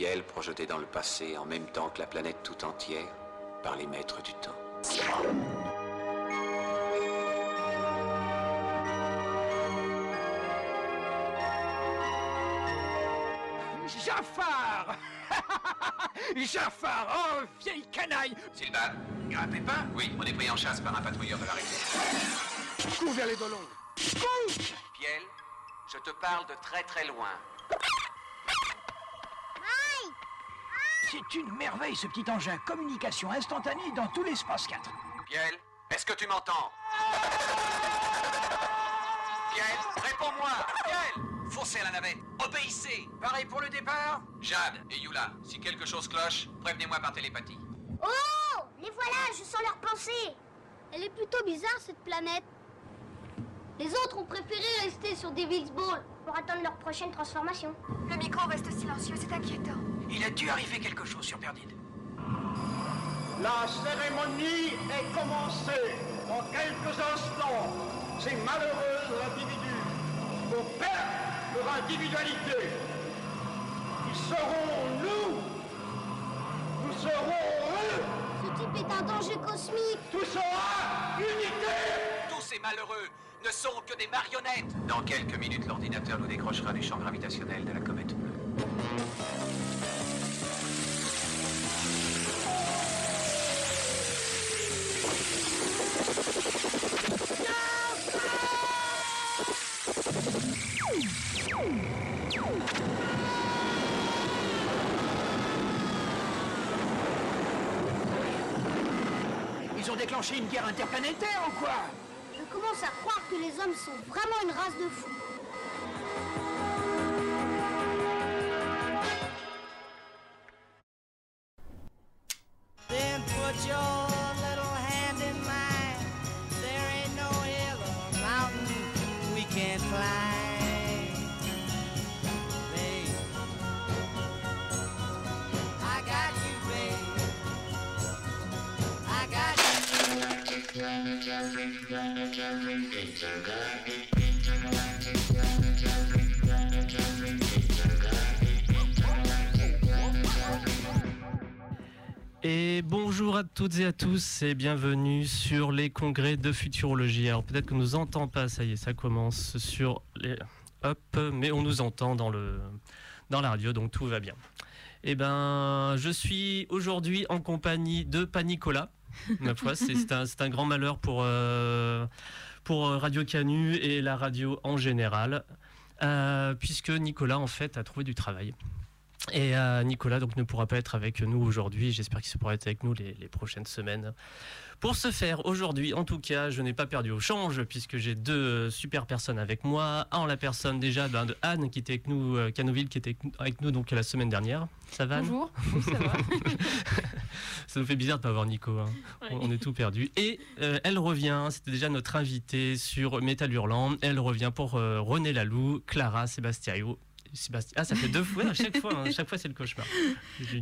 Piel projeté dans le passé en même temps que la planète tout entière par les maîtres du temps. Jafar Jafar Oh, vieille canaille Silban, un pépin Oui, on est pris en chasse par un patrouilleur de l'arrêté. Cours vers les dolons Cours Piel, je te parle de très très loin. C'est une merveille ce petit engin. Communication instantanée dans tout l'espace 4. Piel, est-ce que tu m'entends Piel, réponds-moi Piel Foncez à la navette, obéissez Pareil pour le départ Jade et Yula, si quelque chose cloche, prévenez-moi par télépathie. Oh Les voilà, je sens leurs pensées Elle est plutôt bizarre cette planète. Les autres ont préféré rester sur Devil's Ball pour attendre leur prochaine transformation. Le micro reste silencieux, c'est inquiétant. Il a dû arriver quelque chose sur Perdide. La cérémonie est commencée. Dans quelques instants, ces malheureux individus vont perdre leur individualité. Ils seront nous. Nous serons eux. Ce type est un danger cosmique. Tout sera unité. Tous ces malheureux ne sont que des marionnettes Dans quelques minutes, l'ordinateur nous décrochera du champ gravitationnel de la comète Ils ont déclenché une guerre interplanétaire ou quoi? Je commence à croire que les hommes sont vraiment une race de fous. Toutes et à tous et bienvenue sur les congrès de futurologie. Alors peut-être qu'on nous entend pas, ça y est, ça commence sur les hop, mais on nous entend dans le dans la radio, donc tout va bien. Eh ben, je suis aujourd'hui en compagnie de Panicola. Ma foi, c'est un, un grand malheur pour euh, pour Radio Canu et la radio en général, euh, puisque Nicolas en fait a trouvé du travail. Et euh, Nicolas donc ne pourra pas être avec nous aujourd'hui. J'espère qu'il se pourra être avec nous les, les prochaines semaines. Pour ce faire, aujourd'hui, en tout cas, je n'ai pas perdu au change puisque j'ai deux super personnes avec moi. En la personne déjà ben, de Anne qui était avec nous, euh, Canoville qui était avec nous donc la semaine dernière. Ça va Bonjour, Oui, ça va. Ça nous fait bizarre de pas avoir Nico. hein. On- On est tout perdu. Et euh, elle revient. C'était déjà notre invitée sur Métal Hurlant. Elle revient pour René Laloux, Clara Sébastiaio. Sébastien. Ah, ça fait deux fois à chaque fois. hein. Chaque fois, c'est le cauchemar.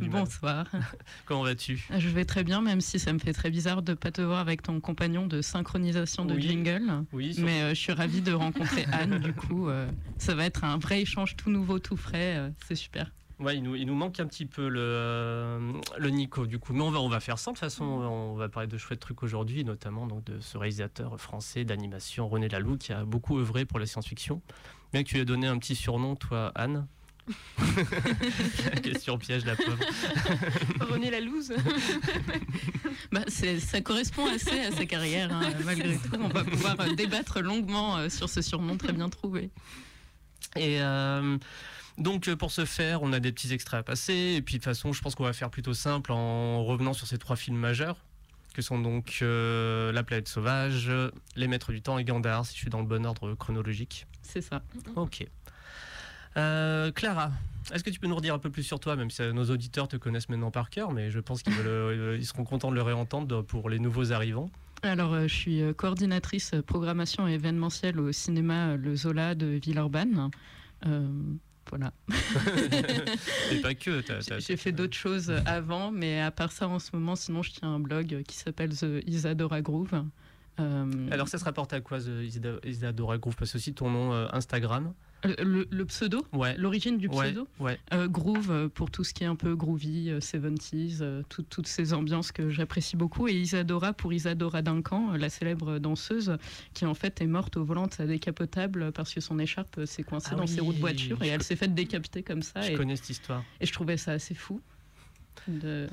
Bonsoir. Comment vas-tu? Je vais très bien, même si ça me fait très bizarre de pas te voir avec ton compagnon de synchronisation de Oui. jingle. Oui. Mais euh, je suis ravie de rencontrer Anne, du coup. euh, ça va être un vrai échange tout nouveau, tout frais. euh, c'est super. Ouais, il nous, il nous manque un petit peu le, euh, le Nico, du coup. Mais on va, on va faire ça. De toute façon, on va parler de chouettes trucs aujourd'hui, notamment donc, de ce réalisateur français d'animation, René Laloux, qui a beaucoup œuvré pour la science-fiction. Bien que tu lui aies donné un petit surnom, toi, Anne. Question piège, la pauvre. René Lalouse bah, Ça correspond assez à sa carrière, hein, malgré tout. On va pouvoir euh, débattre longuement euh, sur ce surnom très bien trouvé. Et euh, donc, euh, pour ce faire, on a des petits extraits à passer. Et puis, de toute façon, je pense qu'on va faire plutôt simple en revenant sur ces trois films majeurs, que sont donc euh, La planète sauvage, Les Maîtres du Temps et Gandhar, si je suis dans le bon ordre chronologique. C'est ça. Ok. Euh, Clara, est-ce que tu peux nous redire un peu plus sur toi, même si nos auditeurs te connaissent maintenant par cœur, mais je pense qu'ils ils seront contents de le réentendre pour les nouveaux arrivants. Alors, je suis coordinatrice programmation et événementielle au cinéma Le Zola de Villeurbanne. Euh, voilà. Et pas que. J'ai fait d'autres choses avant, mais à part ça, en ce moment, sinon, je tiens un blog qui s'appelle The Isadora Groove. Euh, Alors, ça se rapporte à quoi, The Isadora Groove? Parce que aussi ton nom euh, Instagram. Le, le, pseudo Ouais. L'origine du pseudo ouais. Euh, Groove euh, pour tout ce qui est un peu groovy, euh, 70s, euh, tout- toutes ces ambiances que j'apprécie beaucoup. Et Isadora pour Isadora Duncan, la célèbre danseuse, qui en fait est morte au volant de sa décapotable parce que son écharpe s'est coincée Ah dans ses roues de voiture et elle s'est faite décapiter comme ça. Je Et, connais cette histoire. et je trouvais ça assez fou. De...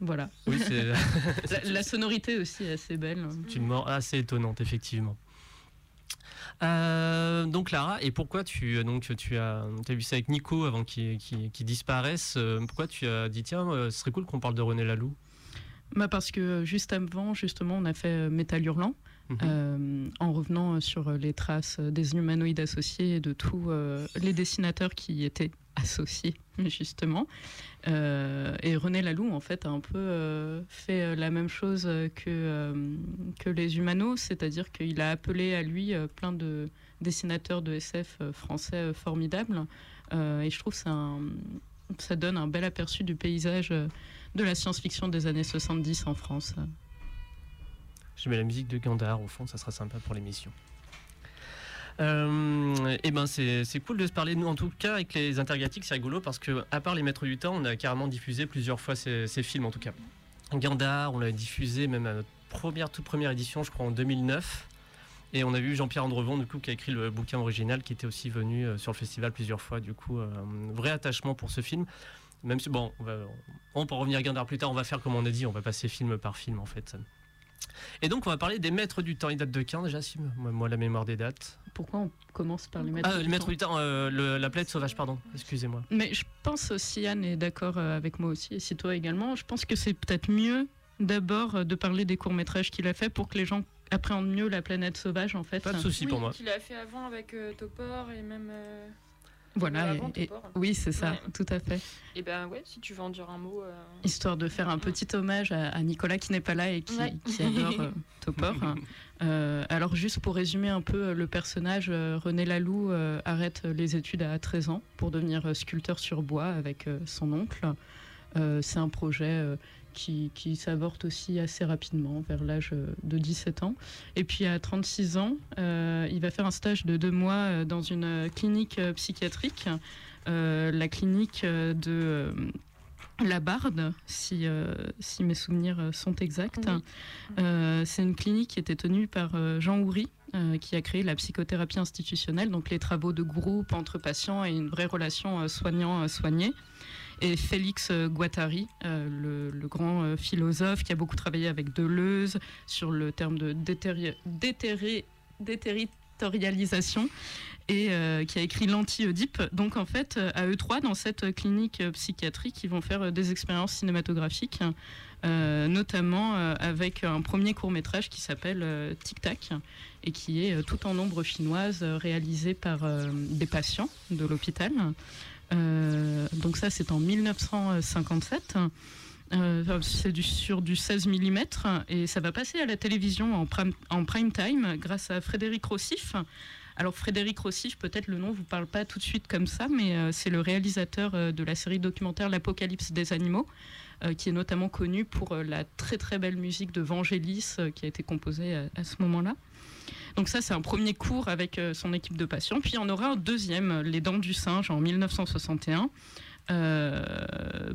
Voilà. Oui, La, la sonorité aussi est assez belle. c'est une mort assez étonnante, effectivement. Euh, donc Lara, et pourquoi tu donc tu as, as vu ça avec Nico avant qu'il disparaisse euh, Pourquoi tu as dit tiens, euh, ce serait cool qu'on parle de René Laloux? Bah parce que euh, juste avant, justement, on a fait euh, Métal Hurlant. Mhm. Euh, en revenant sur les traces des humanoïdes associés et de tous euh, les dessinateurs qui étaient associés, justement. Euh, et René Laloux, en fait, a un peu euh, fait euh, la même chose que, que les humanos, c'est-à-dire qu'il a appelé à lui plein de dessinateurs de SF français formidables. Et je trouve que ça donne un bel aperçu du paysage de la science-fiction des années 70 en France. Je mets la musique de Gandhar au fond, ça sera sympa pour l'émission. Euh, et ben c'est cool de se parler. Nous en tout cas avec les intergalactiques c'est rigolo parce que à part les maîtres du temps on a carrément diffusé plusieurs fois ces, films en tout cas. Gandhar on l'a diffusé même à notre première toute première édition je crois en 2009 et on a vu Jean-Pierre Andrevon du coup qui a écrit le bouquin original qui était aussi venu euh, sur le festival plusieurs fois du coup euh, vrai attachement pour ce film. Même si bon on va peut revenir à Gandhar plus tard on va faire comme on a dit on va passer film par film en fait et donc on va parler des maîtres du temps ils datent de quand déjà Sim? Moi, moi, la mémoire des dates Pourquoi on commence par les maîtres ah, du le maître du temps, euh, le- la planète sauvage, pardon, excusez-moi. Mais je pense, si Anne est d'accord euh, avec moi aussi, et si toi également, je pense que c'est peut-être mieux d'abord euh, de parler des courts-métrages qu'il a fait pour que les gens appréhendent mieux la planète sauvage, en fait. Pas de souci Oui, pour moi. qu'il a fait avant avec euh, Topor et même. euh, Voilà, et- oui, c'est ça, Ouais. tout à fait. Et ben ouais, si tu veux en dire un mot. euh, Histoire de faire un petit hommage à, à Nicolas qui n'est pas là et qui, Ouais. qui adore euh, Topor. Euh, alors juste pour résumer un peu le personnage, René Laloux arrête les études à 13 ans pour devenir sculpteur sur bois avec son oncle. C'est un projet qui, qui s'avorte aussi assez rapidement, vers l'âge euh, de 17 ans. Et puis à 36 ans, euh, il va faire un stage de deux mois euh, dans une clinique psychiatrique, euh, la clinique de... la Barde, si, euh, si mes souvenirs sont exacts. Oui. Euh, c'est une clinique qui était tenue par euh, Jean Houry, qui a créé la psychothérapie institutionnelle, donc les travaux de groupe entre patients et une vraie relation soignant-soigné. Et Félix euh, Guattari, euh, le, grand euh, philosophe qui a beaucoup travaillé avec Deleuze sur le terme de déterri- déterri- déterritorialisation et qui a écrit l'anti-Oedipe. Donc en fait, à eux trois, dans cette clinique psychiatrique, ils vont faire des expériences cinématographiques, notamment avec un premier court métrage qui s'appelle Tic Tac et qui est tout en ombre chinoise, réalisé par des patients de l'hôpital. Euh, donc ça, c'est en 1957. Euh, c'est sur du 16 mm et ça va passer à la télévision en prime, en prime time grâce à Frédéric Rossif. Alors Frédéric Rossif, peut-être le nom vous parle pas tout de suite comme ça, mais euh, c'est le réalisateur de la série documentaire L'Apocalypse des animaux, qui est notamment connu pour la très très belle musique de Vangelis qui a été composée à ce moment-là. Donc ça, c'est un premier cours avec euh, son équipe de patients. Puis on aura un deuxième, Les Dents du Singe, en 1961. Euh,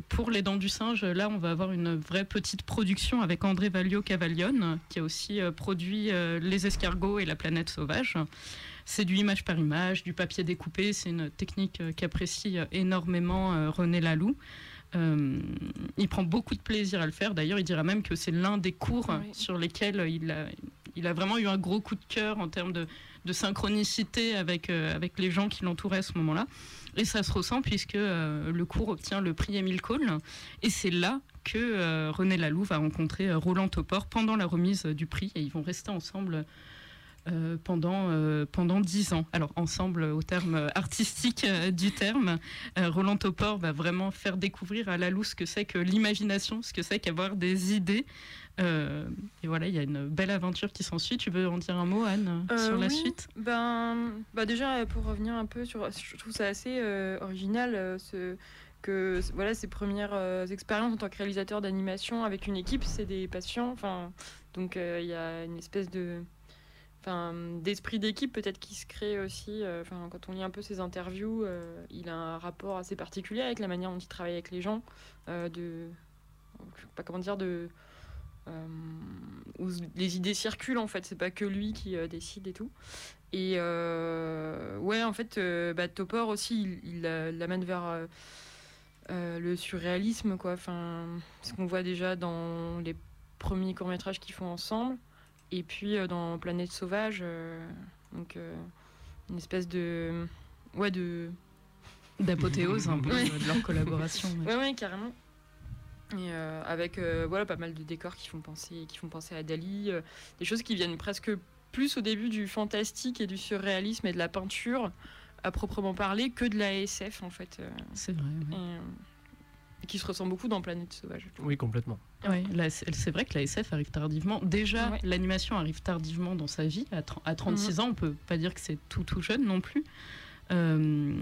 pour Les Dents du Singe, là, on va avoir une vraie petite production avec André Valio-Cavaglione, qui a aussi euh, produit euh, Les Escargots et La Planète Sauvage. C'est du image par image, du papier découpé. C'est une technique euh, qu'apprécie euh, énormément euh, René Laloux. Euh, il prend beaucoup de plaisir à le faire. D'ailleurs, il dira même que c'est l'un des cours Oui. sur lesquels il a, il a vraiment eu un gros coup de cœur en termes de, de synchronicité avec, euh, avec les gens qui l'entouraient à ce moment-là. Et ça se ressent puisque euh, le cours obtient le prix Émile Cole. Et c'est là que René Laloux va rencontrer Roland Topor pendant la remise du prix. Et ils vont rester ensemble euh, pendant, euh, pendant dix ans. Alors ensemble au terme artistique euh, du terme, Roland Topor va vraiment faire découvrir à Laloux ce que c'est que l'imagination, ce que c'est qu'avoir des idées. Et voilà, il y a une belle aventure qui s'ensuit. Tu veux en dire un mot, Anne, sur la oui. suite? Ben, bah déjà pour revenir un peu sur, je trouve ça assez original ce, que voilà ses premières euh, expériences en tant que réalisateur d'animation avec une équipe, c'est des patients. Enfin, donc euh, il y a une espèce de enfin, d'esprit d'équipe peut-être qui se crée aussi. Enfin, quand on lit un peu ses interviews, il a un rapport assez particulier avec la manière dont il travaille avec les gens, de, je sais pas comment dire, de où les idées circulent en fait. C'est pas que lui qui décide et tout. Et ouais, en fait, bah, Topor aussi, il l'amène vers le surréalisme, quoi. Enfin, ce qu'on voit déjà dans les premiers courts métrages qu'ils font ensemble. Et puis euh, dans Planète Sauvage, euh, donc euh, une espèce de. Ouais, de. D'apothéose un peu de leur collaboration. Ouais, ouais, carrément. Et avec voilà, pas mal de décors qui font penser, qui font penser à Dali, des choses qui viennent presque plus au début du fantastique et du surréalisme et de la peinture à proprement parler que de la SF en fait. C'est vrai. Qui se ressent beaucoup dans Planète Sauvage. Oui, complètement. Oui, c'est vrai que la SF arrive tardivement. Déjà, l'animation arrive tardivement dans sa vie. À, 36 mhm. ans, on peut pas dire que c'est tout tout jeune non plus. Euh,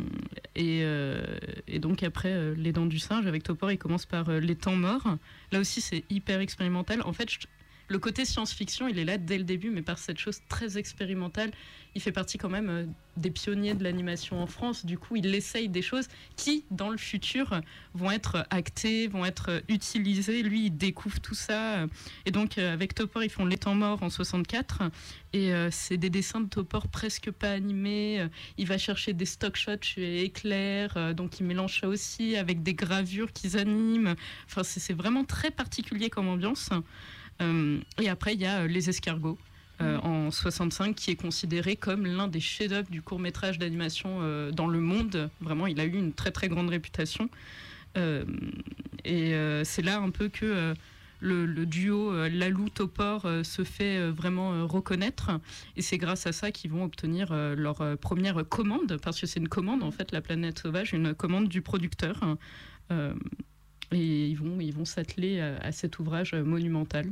euh, et, donc après euh, Les Dents du Singe avec Topor, il commence par Les Temps Morts. Là aussi, c'est hyper expérimental. En fait, je, le côté science-fiction, il est là dès le début, mais par cette chose très expérimentale. Il fait partie quand même euh, des pionniers de l'animation en France. Du coup, il essaye des choses qui, dans le futur, vont être actées, vont être utilisées. Lui, il découvre tout ça. Et donc, euh, avec Topor, ils font Les Temps Morts en 64. Et euh, c'est des dessins de Topor presque pas animés. Il va chercher des stock shots chez Éclair. donc, il mélange ça aussi avec des gravures qu'ils animent. Enfin, c'est vraiment très particulier comme ambiance. Euh, et après, il y a euh, Les Escargots. Euh, mm. en 65, qui est considéré comme l'un des chefs-d'œuvre du court métrage d'animation dans le monde. Vraiment, il a eu une très très grande réputation. et c'est là un peu que le, duo Lalou-Topor se fait vraiment reconnaître. Et c'est grâce à ça qu'ils vont obtenir leur première commande, parce que c'est une commande en fait, La Planète Sauvage, une commande du producteur. et ils vont, ils vont s'atteler à cet ouvrage monumental.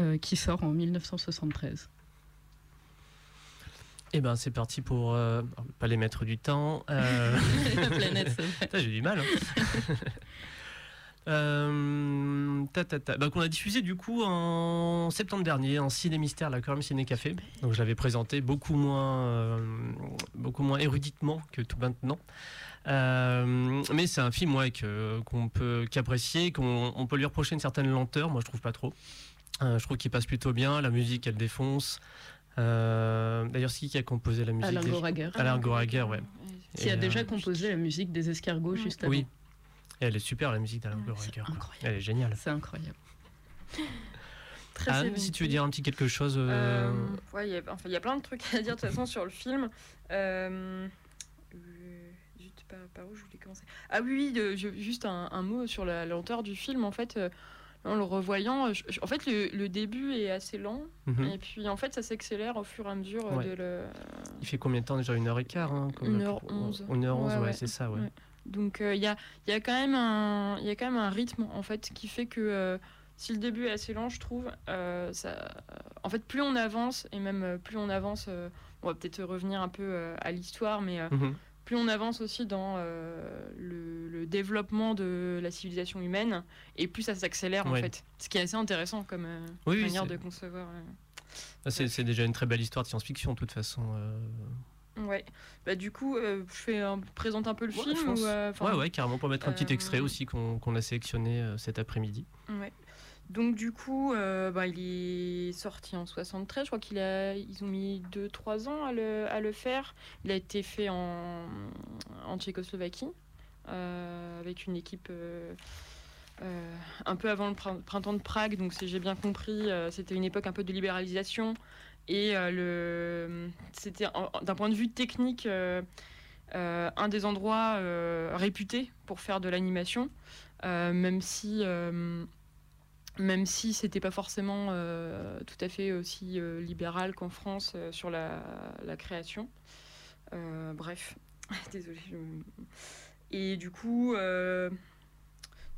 Euh, qui sort en 1973. Eh ben c'est parti pour euh, pas les mettre du temps. Euh... La planète. J'ai du mal. Hein. Euh, ta, ta, ta. Donc on a diffusé du coup en septembre dernier en Ciné Mystère, la Corum Ciné Café. Donc je l'avais présenté beaucoup moins, beaucoup moins éruditement que tout maintenant. mais c'est un film ouais, qu'on peut qu'apprécier, qu'on peut lui reprocher une certaine lenteur. Moi je trouve pas trop. Euh, je trouve qu'il passe plutôt bien. La musique, elle défonce. Euh, d'ailleurs, c'est qui a composé la musique Alain Goraguer. Alain Goraguer, ouais. Qui a déjà euh, composé la musique des escargots juste avant. Oui. elle est super, la musique d'Alain Goraguer. Elle est géniale. C'est incroyable. Très Anne, si tu veux dire un petit quelque chose. Ouais, il y, a, enfin, y a plein de trucs à dire de toute façon sur le film. juste par, où je voulais commencer? Ah oui, juste un, un, mot sur la lenteur du film. En fait, en le revoyant, en fait, le, début est assez lent, mhm. et puis en fait, ça s'accélère au fur et à mesure de le. Il fait combien de temps déjà Une heure et quart hein, Une heure onze. Une heure onze, ouais, c'est ça, ouais. Donc euh, il y, a, y, a quand même un, y a quand même un rythme, en fait, qui fait que euh, si le début est assez lent, je trouve, euh, ça, en fait, plus on avance, et même plus on avance, on va peut-être revenir un peu à l'histoire, mais. Mhm plus on avance aussi dans euh, le, développement de la civilisation humaine, et plus ça s'accélère en fait. Ce qui est assez intéressant comme euh, manière de concevoir. Euh, ah, c'est déjà une très belle histoire de science-fiction, de toute façon. Ouais. Bah, du coup, je fais présente un peu le film. Ou, ouais, ouais, carrément, pour mettre un petit extrait aussi qu'on a sélectionné cet après-midi. Ouais. Donc du coup, euh, bah, il est sorti en 73. Je crois qu'ils ont mis 2-3 ans à le, faire. Il a été fait en, en Tchécoslovaquie euh, avec une équipe euh, un peu avant le printemps de Prague. Donc si j'ai bien compris, c'était une époque un peu de libéralisation. Et c'était d'un point de vue technique un des endroits réputés pour faire de l'animation. même si même si c'était pas forcément euh, tout à fait aussi euh, libéral qu'en France euh, sur la, création. bref, désolée. Et du coup,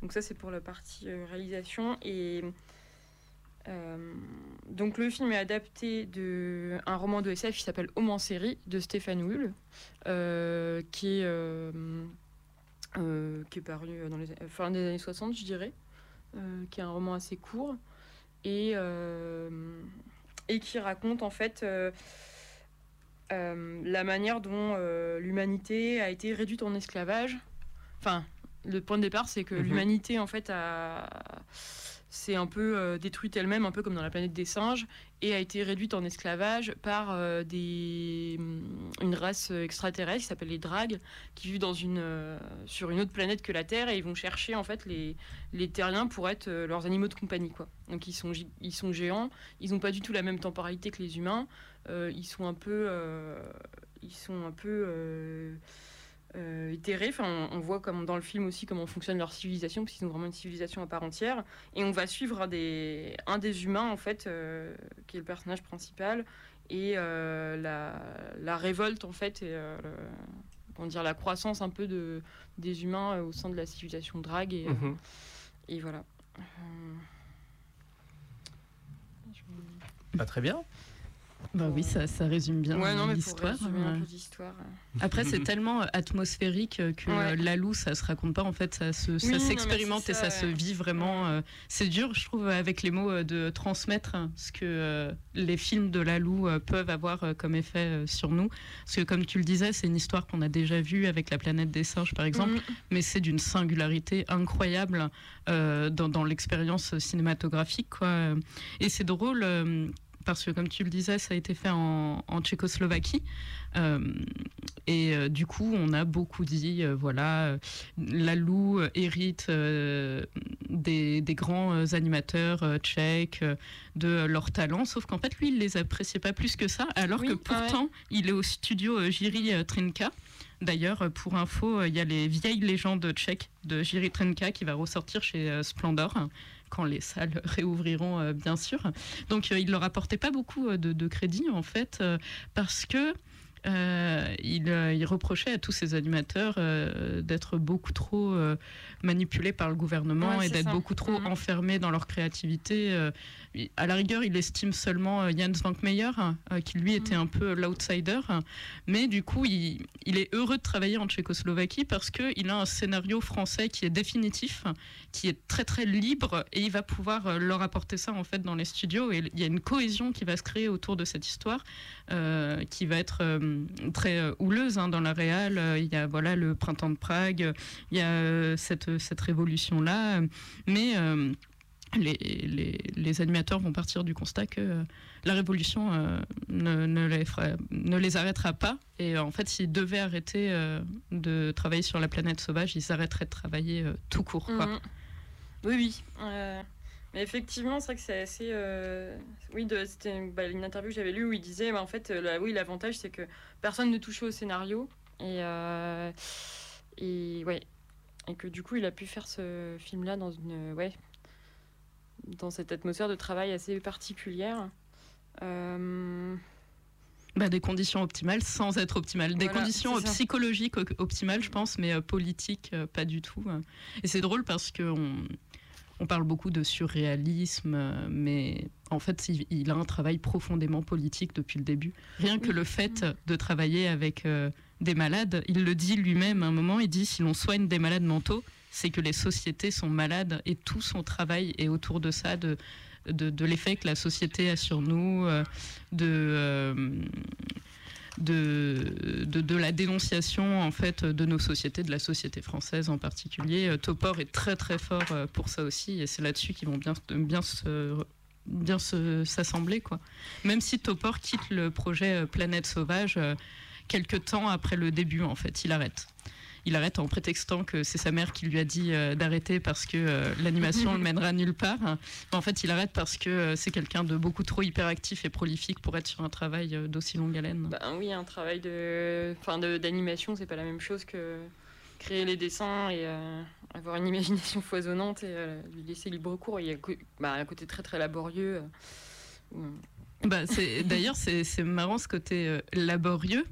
donc ça c'est pour la partie réalisation et donc le film est adapté de un roman de SF qui s'appelle Homme en série de Stéphane Hull, qui est qui est paru dans les fin des années 60, je dirais. Euh, qui est un roman assez court. Et, euh, et qui raconte en fait la manière dont l'humanité a été réduite en esclavage. Enfin, le point de départ, c'est que mhm. l'humanité en fait a s'est un peu euh, détruite elle-même, un peu comme dans la planète des singes, et a été réduite en esclavage par euh, des, mm, une race extraterrestre qui s'appelle les Drags, qui vivent dans une, euh, sur une autre planète que la Terre, et ils vont chercher en fait les, les terriens pour être leurs animaux de compagnie. Quoi. Donc ils sont, ils sont géants, ils n'ont pas du tout la même temporalité que les humains, ils sont un peu... ils sont un peu euh, Enfin, on, voit comme dans le film aussi comment fonctionne leur civilisation, parce qu'ils ont vraiment une civilisation à part entière. Et on va suivre un des, un des humains, en fait, euh, qui est le personnage principal, et euh, la, la, révolte, en fait, et euh, dire, la croissance un peu de, des humains au sein de la civilisation drague. Et, mhm. et voilà. Pas très bien. Bah oui, ça, ça résume bien l'histoire. Après, c'est tellement euh, atmosphérique euh, que euh, la Lalou, ça se raconte pas. En fait, ça s'expérimente et ça se vit vraiment. C'est dur, je trouve, avec les mots, de transmettre ce que les films de Lalou peuvent avoir comme effet sur nous. Parce que, comme tu le disais, c'est une histoire qu'on a déjà vue avec La planète des singes, par exemple, mm. mais c'est d'une singularité incroyable dans, dans l'expérience cinématographique. Quoi. Et c'est drôle parce que comme tu le disais, ça a été fait en, Tchécoslovaquie. Euh, et euh, du coup, on a beaucoup dit, euh, voilà, Lalou hérite des, grands animateurs tchèques, de leur talent, sauf qu'en fait, lui, il les appréciait pas plus que ça, alors que pourtant, il est au studio Jiri Trinka. D'ailleurs, pour info, il y a les vieilles légendes tchèques de Jiri Trinka qui va ressortir chez Splendor quand les salles réouvriront, euh, bien sûr. Donc, euh, il leur apportait pas beaucoup euh, de, de crédit, en fait, parce que euh, il, il, reprochait à tous ces animateurs euh, d'être beaucoup trop manipulés par le gouvernement et d'être beaucoup trop mhm. enfermés dans leur créativité. À la rigueur, il estime seulement Jens Vankmeyer, qui lui était un peu l'outsider. Mais du coup, il, est heureux de travailler en Tchécoslovaquie parce qu'il a un scénario français qui est définitif, qui est très très libre et il va pouvoir leur apporter ça en fait dans les studios. Et il y a une cohésion qui va se créer autour de cette histoire qui va être très euh, houleuse hein, dans la réal. Euh, il y a voilà le printemps de Prague, il y a euh, cette, cette révolution là, mais les, les, les, animateurs vont partir du constat que la révolution ne, ne, les arrêtera pas. Et en fait, s'ils devaient arrêter de travailler sur la planète sauvage, ils arrêteraient de travailler tout court. Quoi. Mhm. Oui, oui. Mais effectivement, c'est vrai que c'est assez. Euh, oui, c'était bah, une interview que j'avais lue où il disait bah, en fait, euh, oui, l'avantage, c'est que personne ne touchait au scénario. Et, euh, et, ouais. et que du coup, il a pu faire ce film-là dans une. Ouais, dans cette atmosphère de travail assez particulière. Bah, des conditions optimales sans être optimales. Des conditions psychologiques optimales, je pense, mais politiques, pas du tout. Et c'est drôle parce que on, parle beaucoup de surréalisme, euh, mais en fait, il, a un travail profondément politique depuis le début. Rien que le fait de travailler avec euh, des malades, il le dit lui-même à un moment, il dit si l'on soigne des malades mentaux, c'est que les sociétés sont malades et tout son travail est autour de ça, de, de, l'effet que la société a sur nous, euh, de de, de, la dénonciation en fait de nos sociétés, de la société française en particulier. Euh, Topor est très très fort euh, pour ça aussi, et c'est là-dessus qu'ils vont bien, bien se bien s'assembler quoi. Même si Topor quitte le projet euh, Planète Sauvage quelques temps après le début en fait, il arrête il arrête en prétextant que c'est sa mère qui lui a dit euh, d'arrêter parce que euh, l'animation le mènera nulle part. en fait, il arrête parce que euh, c'est quelqu'un de beaucoup trop hyperactif et prolifique pour être sur un travail d'aussi longue haleine. Bah, oui, un travail de, enfin, d'animation, c'est pas la même chose que créer les dessins et avoir une imagination foisonnante et lui laisser libre cours. Il y a bah, un côté très très laborieux. Bah, d'ailleurs, c'est marrant ce côté laborieux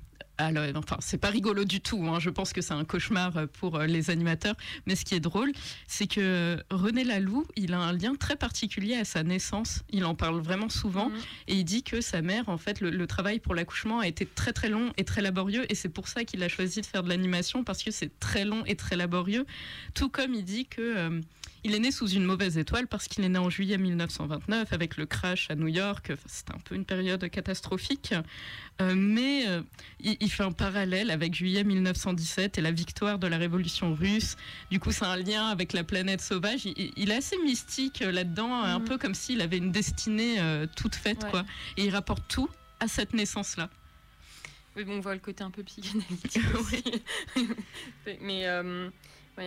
alors, enfin, c'est pas rigolo du tout. Hein. Je pense que c'est un cauchemar pour les animateurs. Mais ce qui est drôle, c'est que René Laloux, il a un lien très particulier à sa naissance. Il en parle vraiment souvent. Mhm. Et il dit que sa mère, en fait, le, travail pour l'accouchement a été très très long et très laborieux. Et c'est pour ça qu'il a choisi de faire de l'animation, parce que c'est très long et très laborieux. Tout comme il dit que... Euh, il est né sous une mauvaise étoile parce qu'il est né en juillet 1929 avec le crash à New York. C'était un peu une période catastrophique. Euh, mais euh, il, fait un parallèle avec juillet 1917 et la victoire de la révolution russe. Du coup, c'est un lien avec la planète sauvage. Il, est assez mystique euh, là-dedans, un mm. peu comme s'il avait une destinée toute faite. quoi. Et il rapporte tout à cette naissance-là. Oui, bon, on voit le côté un peu psychanalytique. mais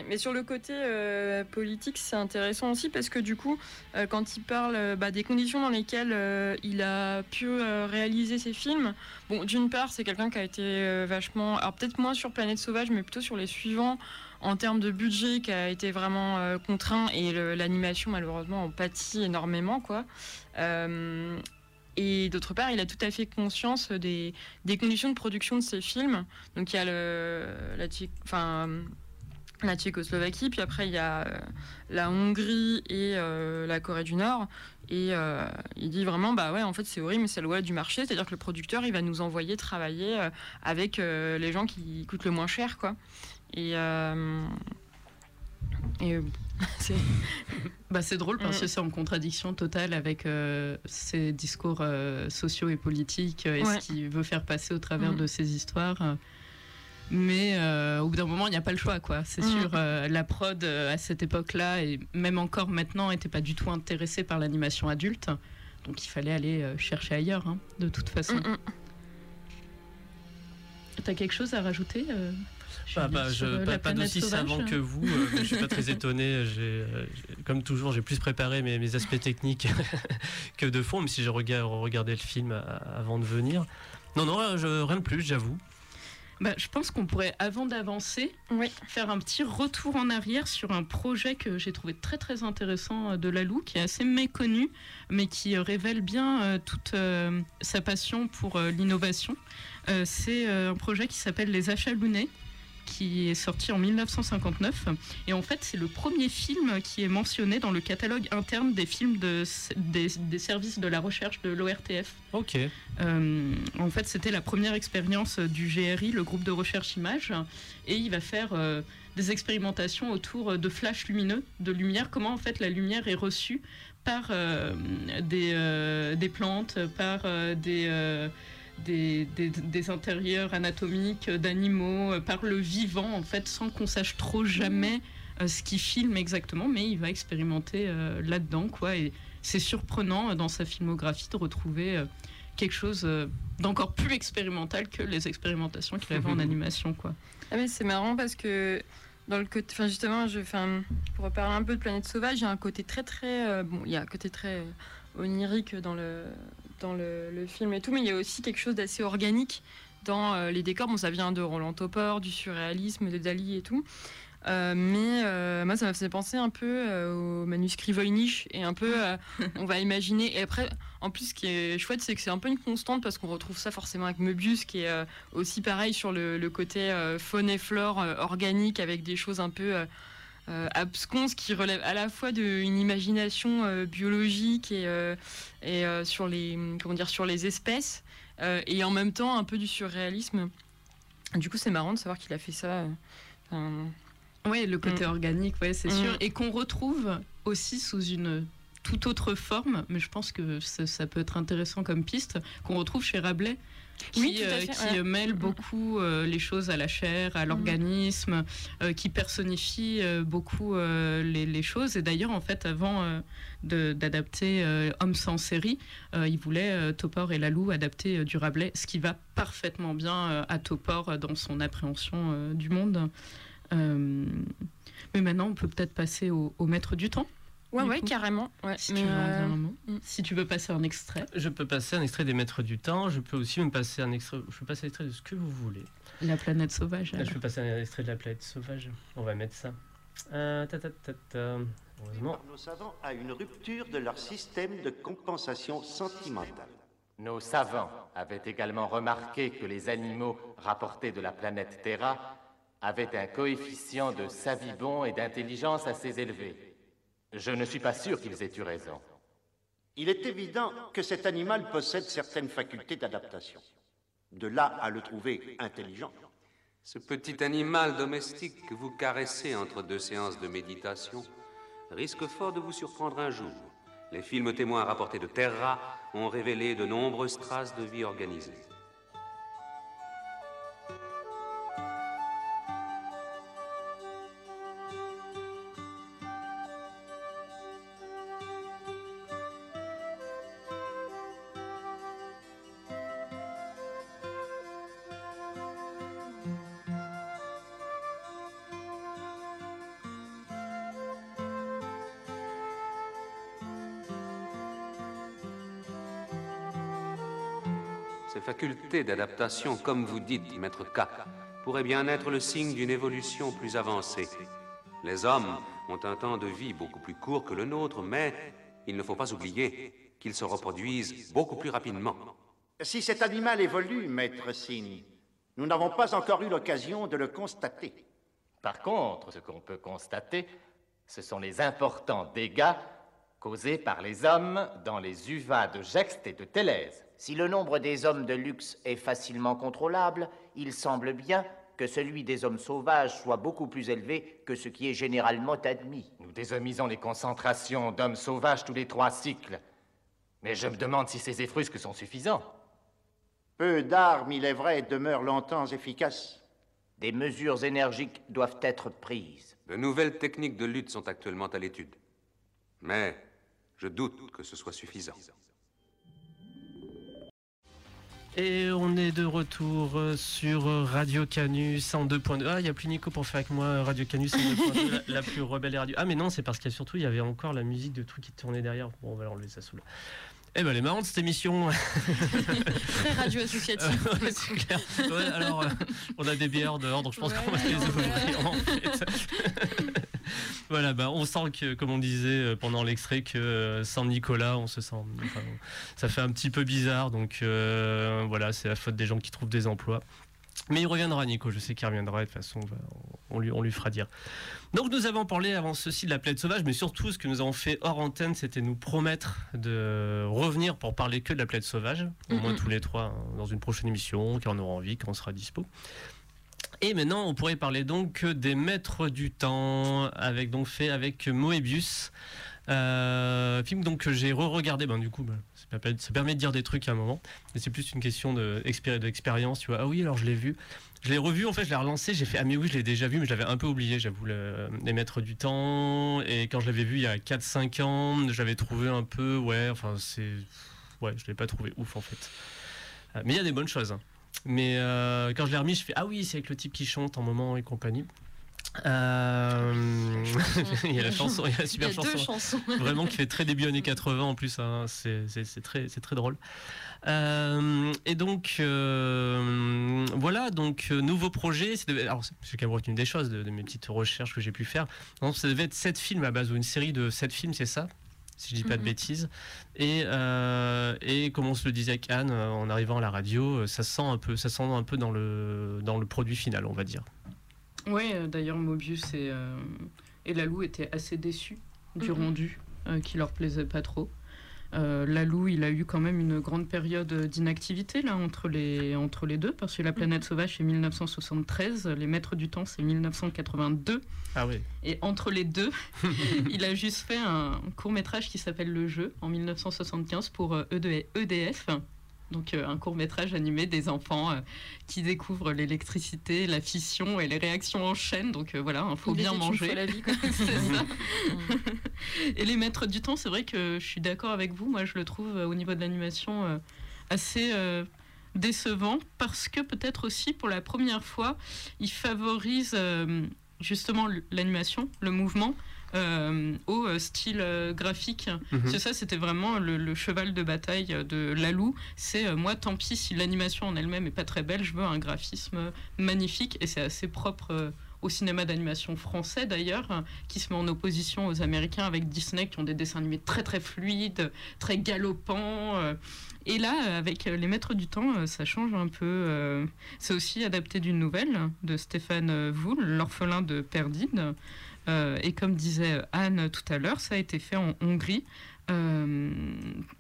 mais sur le côté euh, politique, c'est intéressant aussi parce que du coup, euh, quand il parle euh, bah, des conditions dans lesquelles il a pu réaliser ses films, bon, d'une part, c'est quelqu'un qui a été vachement, alors peut-être moins sur Planète Sauvage, mais plutôt sur les suivants en termes de budget qui a été vraiment contraint et l'animation malheureusement en pâtit énormément, quoi. Et d'autre part, il a tout à fait conscience des, conditions de production de ses films. Donc il y a le, la, enfin, la Tchécoslovaquie, puis après il y a euh, la Hongrie et euh, la Corée du Nord. Et euh, il dit vraiment, bah ouais, en fait c'est horrible, mais c'est le loi du marché, c'est-à-dire que le producteur, il va nous envoyer travailler avec les gens qui coûtent le moins cher, quoi. Et, et c'est bah, drôle parce que mm. c'est en contradiction totale avec ses discours sociaux et politiques et ce qu'il veut faire passer au travers mm. de ses histoires. Mais euh, au bout d'un moment, il n'y a pas le choix, quoi. C'est mm. sûr, euh, la prod euh, à cette époque-là, et même encore maintenant, n'était pas du tout intéressée par l'animation adulte. Donc il fallait aller chercher ailleurs, hein, de toute façon. Mm, mm. T'as quelque chose à rajouter bah, bah, je, pas, pas d'aussi savant que vous. je je suis pas très étonné. comme toujours, j'ai plus préparé mes, mes aspects techniques que de fond, même si j'ai regardé le film avant de venir. Non, non, je, rien de plus, j'avoue. Bah, je pense qu'on pourrait, avant d'avancer, faire un petit retour en arrière sur un projet que j'ai trouvé très très intéressant euh, de Lalou, qui est assez méconnu, mais qui euh, révèle bien euh, toute sa passion pour l'innovation. C'est un projet qui s'appelle Les Achats Lunés qui est sorti en 1959. Et en fait, c'est le premier film qui est mentionné dans le catalogue interne des films de, des, services de la recherche de l'ORTF. Ok. Euh, en fait, c'était la première expérience du GRI, le groupe de recherche image. Et il va faire euh, des expérimentations autour de flashs lumineux, de lumière, comment en fait la lumière est reçue par euh, des, des, plantes, par des des, des, intérieurs anatomiques d'animaux euh, par le vivant, en fait, sans qu'on sache trop jamais euh, ce qu'il filme exactement, mais il va expérimenter euh, là-dedans, quoi. Et c'est surprenant dans sa filmographie de retrouver quelque chose d'encore plus expérimental que les expérimentations qu'il avait en animation, quoi. Ah mais c'est marrant parce que dans le côté, enfin justement, je, pour reparler un peu de Planète Sauvage, il y a un côté très très, bon, il y a un côté très onirique dans le dans le, film et tout, mais il y a aussi quelque chose d'assez organique dans euh, les décors. Bon, ça vient de Roland Topor, du surréalisme, de Dali et tout. Euh, mais euh, moi, ça m'a fait penser un peu au manuscrit Voynich et un peu, on va imaginer. Et après, en plus, ce qui est chouette, c'est que c'est un peu une constante parce qu'on retrouve ça forcément avec Möbius, qui est aussi pareil sur le, le côté faune et flore organique avec des choses un peu absconce qui relève à la fois d'une imagination euh, biologique et, euh, et sur, les, comment dire, sur les espèces, et en même temps un peu du surréalisme. Du coup, c'est marrant de savoir qu'il a fait ça. Oui, le côté mm. organique, ouais, c'est sûr. Mm. Et qu'on retrouve aussi sous une toute autre forme, mais je pense que ça peut être intéressant comme piste, qu'on retrouve chez Rabelais qui, oui, euh, qui euh, mêle beaucoup euh, les choses à la chair, à mm. l'organisme, qui personnifie beaucoup les, choses. Et d'ailleurs, en fait, avant d'adapter Homme sans série, il voulait Topor et Lalou adapter du Rabelais, ce qui va parfaitement bien à Topor dans son appréhension du monde. mais maintenant, on peut peut-être passer au maître du temps. Ouais, ouais, carrément. Ouais. Si, tu veux euh, mm. si tu veux passer un extrait. Je peux passer un extrait des Maîtres du Temps. Je peux aussi me passer un extrait. Je peux passer un extrait de ce que vous voulez. La planète sauvage. Je peux passer un extrait de la planète sauvage. On va mettre ça. Euh, ta, ta, ta, Heureusement. Nos savants à une rupture de leur système de compensation sentimentale. Nos savants avaient également remarqué que les animaux rapportés de la planète Terra avaient un coefficient de savibon et d'intelligence assez élevé. Je ne suis pas sûr qu'ils aient eu raison. Il est évident que cet animal possède certaines facultés d'adaptation. De là à le trouver intelligent. Ce petit animal domestique que vous caressez entre deux séances de méditation risque fort de vous surprendre un jour. Les films témoins rapportés de Terra ont révélé de nombreuses traces de vie organisée. Ces facultés d'adaptation, comme vous dites, maître K, pourraient bien être le signe d'une évolution plus avancée. Les hommes ont un temps de vie beaucoup plus court que le nôtre, mais il ne faut pas oublier qu'ils se reproduisent beaucoup plus rapidement. Si cet animal évolue, maître Sin, nous n'avons pas encore eu l'occasion de le constater. Par contre, ce qu'on peut constater, ce sont les importants dégâts causés par les hommes dans les uvas de Gexte et de Télèse. Si le nombre des hommes de luxe est facilement contrôlable, il semble bien que celui des hommes sauvages soit beaucoup plus élevé que ce qui est généralement admis. Nous désomisons les concentrations d'hommes sauvages tous les trois cycles. Mais je me demande si ces effrusques sont suffisants. Peu d'armes, il est vrai, demeurent longtemps efficaces. Des mesures énergiques doivent être prises. De nouvelles techniques de lutte sont actuellement à l'étude. Mais je doute que ce soit suffisant. Et on est de retour euh, sur Radio Canus en 2.2. Ah, il n'y a plus Nico pour faire avec moi Radio Canus en 2.2, la, la plus rebelle radio. Ah, mais non, c'est parce qu'il y a surtout, il y avait encore la musique de trucs qui tournaient derrière. Bon, on va enlever ça sous là. Eh ben, elle est marrante cette émission. Très radio associative. Ouais, c'est clair. Ouais, alors, euh, on a des bières dehors, donc je pense qu'on va les ouvrir. En fait. voilà, bah, on sent que, comme on disait euh, pendant l'extrait, que euh, sans Nicolas, on se sent. enfin, ça fait un petit peu bizarre, donc euh, voilà, c'est la faute des gens qui trouvent des emplois. Mais il reviendra, Nico. Je sais qu'il reviendra. De toute façon, on, va- on lui, on lui fera dire. Donc, nous avons parlé avant ceci de la plaide sauvage, mais surtout, ce que nous avons fait hors antenne, c'était nous promettre de revenir pour parler que de la plaide sauvage, au moins tous les trois, hein, dans une prochaine émission, quand on aura envie, quand on sera dispo. Et maintenant, on pourrait parler donc des maîtres du temps, avec donc fait avec Moebius. Euh, film donc que j'ai re-regardé, ben, du coup, ben, ça, permet, de dire des trucs à un moment, mais c'est plus une question de- expéri- d'expérience, tu vois. Ah oui, alors je l'ai vu. Je l'ai revu, en fait, je l'ai relancé, j'ai fait Ah, mais oui, je l'ai déjà vu, mais je l'avais un peu oublié, j'avoue, le- les maîtres du temps. Et quand je l'avais vu il y a 4-5 ans, j'avais trouvé un peu, ouais, enfin, c'est. Ouais, je l'ai pas trouvé ouf, en fait. Euh, Mais il y a des bonnes choses. hein. Mais euh, quand je l'ai remis, je fais Ah oui, c'est avec le type qui chante en moment et compagnie. Euh, il y a la chanson, il y a la super Il y a deux chanson. chansons. Vraiment qui fait très début années 80 en plus, hein. c'est très, très drôle. Euh, et donc euh, voilà, donc nouveau projet. Alors c'est quand même retenu des choses de, de mes petites recherches que j'ai pu faire. Donc ça devait être sept films à base ou une série de sept films, c'est ça? Si je dis pas de Mhm. bêtises. Et, euh, et comme on se le disait avec Anne euh, en arrivant à la radio, euh, ça sent un peu, ça sent un peu dans le, dans le produit final, on va dire. Oui, d'ailleurs, Mobius et, euh, et Lalou étaient assez déçus du Mhm. rendu, euh, qui leur plaisait pas trop. Euh, Lalou, il a eu quand même une grande période d'inactivité là entre les, entre les deux, parce que La planète sauvage c'est 1973, Les Maîtres du temps c'est 1982, Ah oui. et entre les deux, il a juste fait un court métrage qui s'appelle Le Jeu en 1975 pour euh, ED- EDF. Donc euh, un court métrage animé des enfants euh, qui découvrent l'électricité, la fission et les réactions en chaîne. Donc euh, voilà, il faut bien manger. la vie, ça. et les maîtres du temps, c'est vrai que je suis d'accord avec vous. Moi, je le trouve euh, au niveau de l'animation euh, assez euh, décevant parce que peut-être aussi pour la première fois, il favorise euh, justement l'animation, le mouvement. Euh, au euh, style euh, graphique. Mhm. Que ça, c'était vraiment le, le cheval de bataille de Lalou. C'est euh, moi, tant pis si l'animation en elle-même est pas très belle, je veux un graphisme magnifique et c'est assez propre au cinéma d'animation français d'ailleurs, qui se met en opposition aux Américains avec Disney qui ont des dessins animés très très fluides, très galopants. Et là, avec Les Maîtres du Temps, ça change un peu. C'est aussi adapté d'une nouvelle de Stéphane Voul, L'orphelin de Perdide. Euh, et comme disait Anne tout à l'heure, ça a été fait en Hongrie. Euh,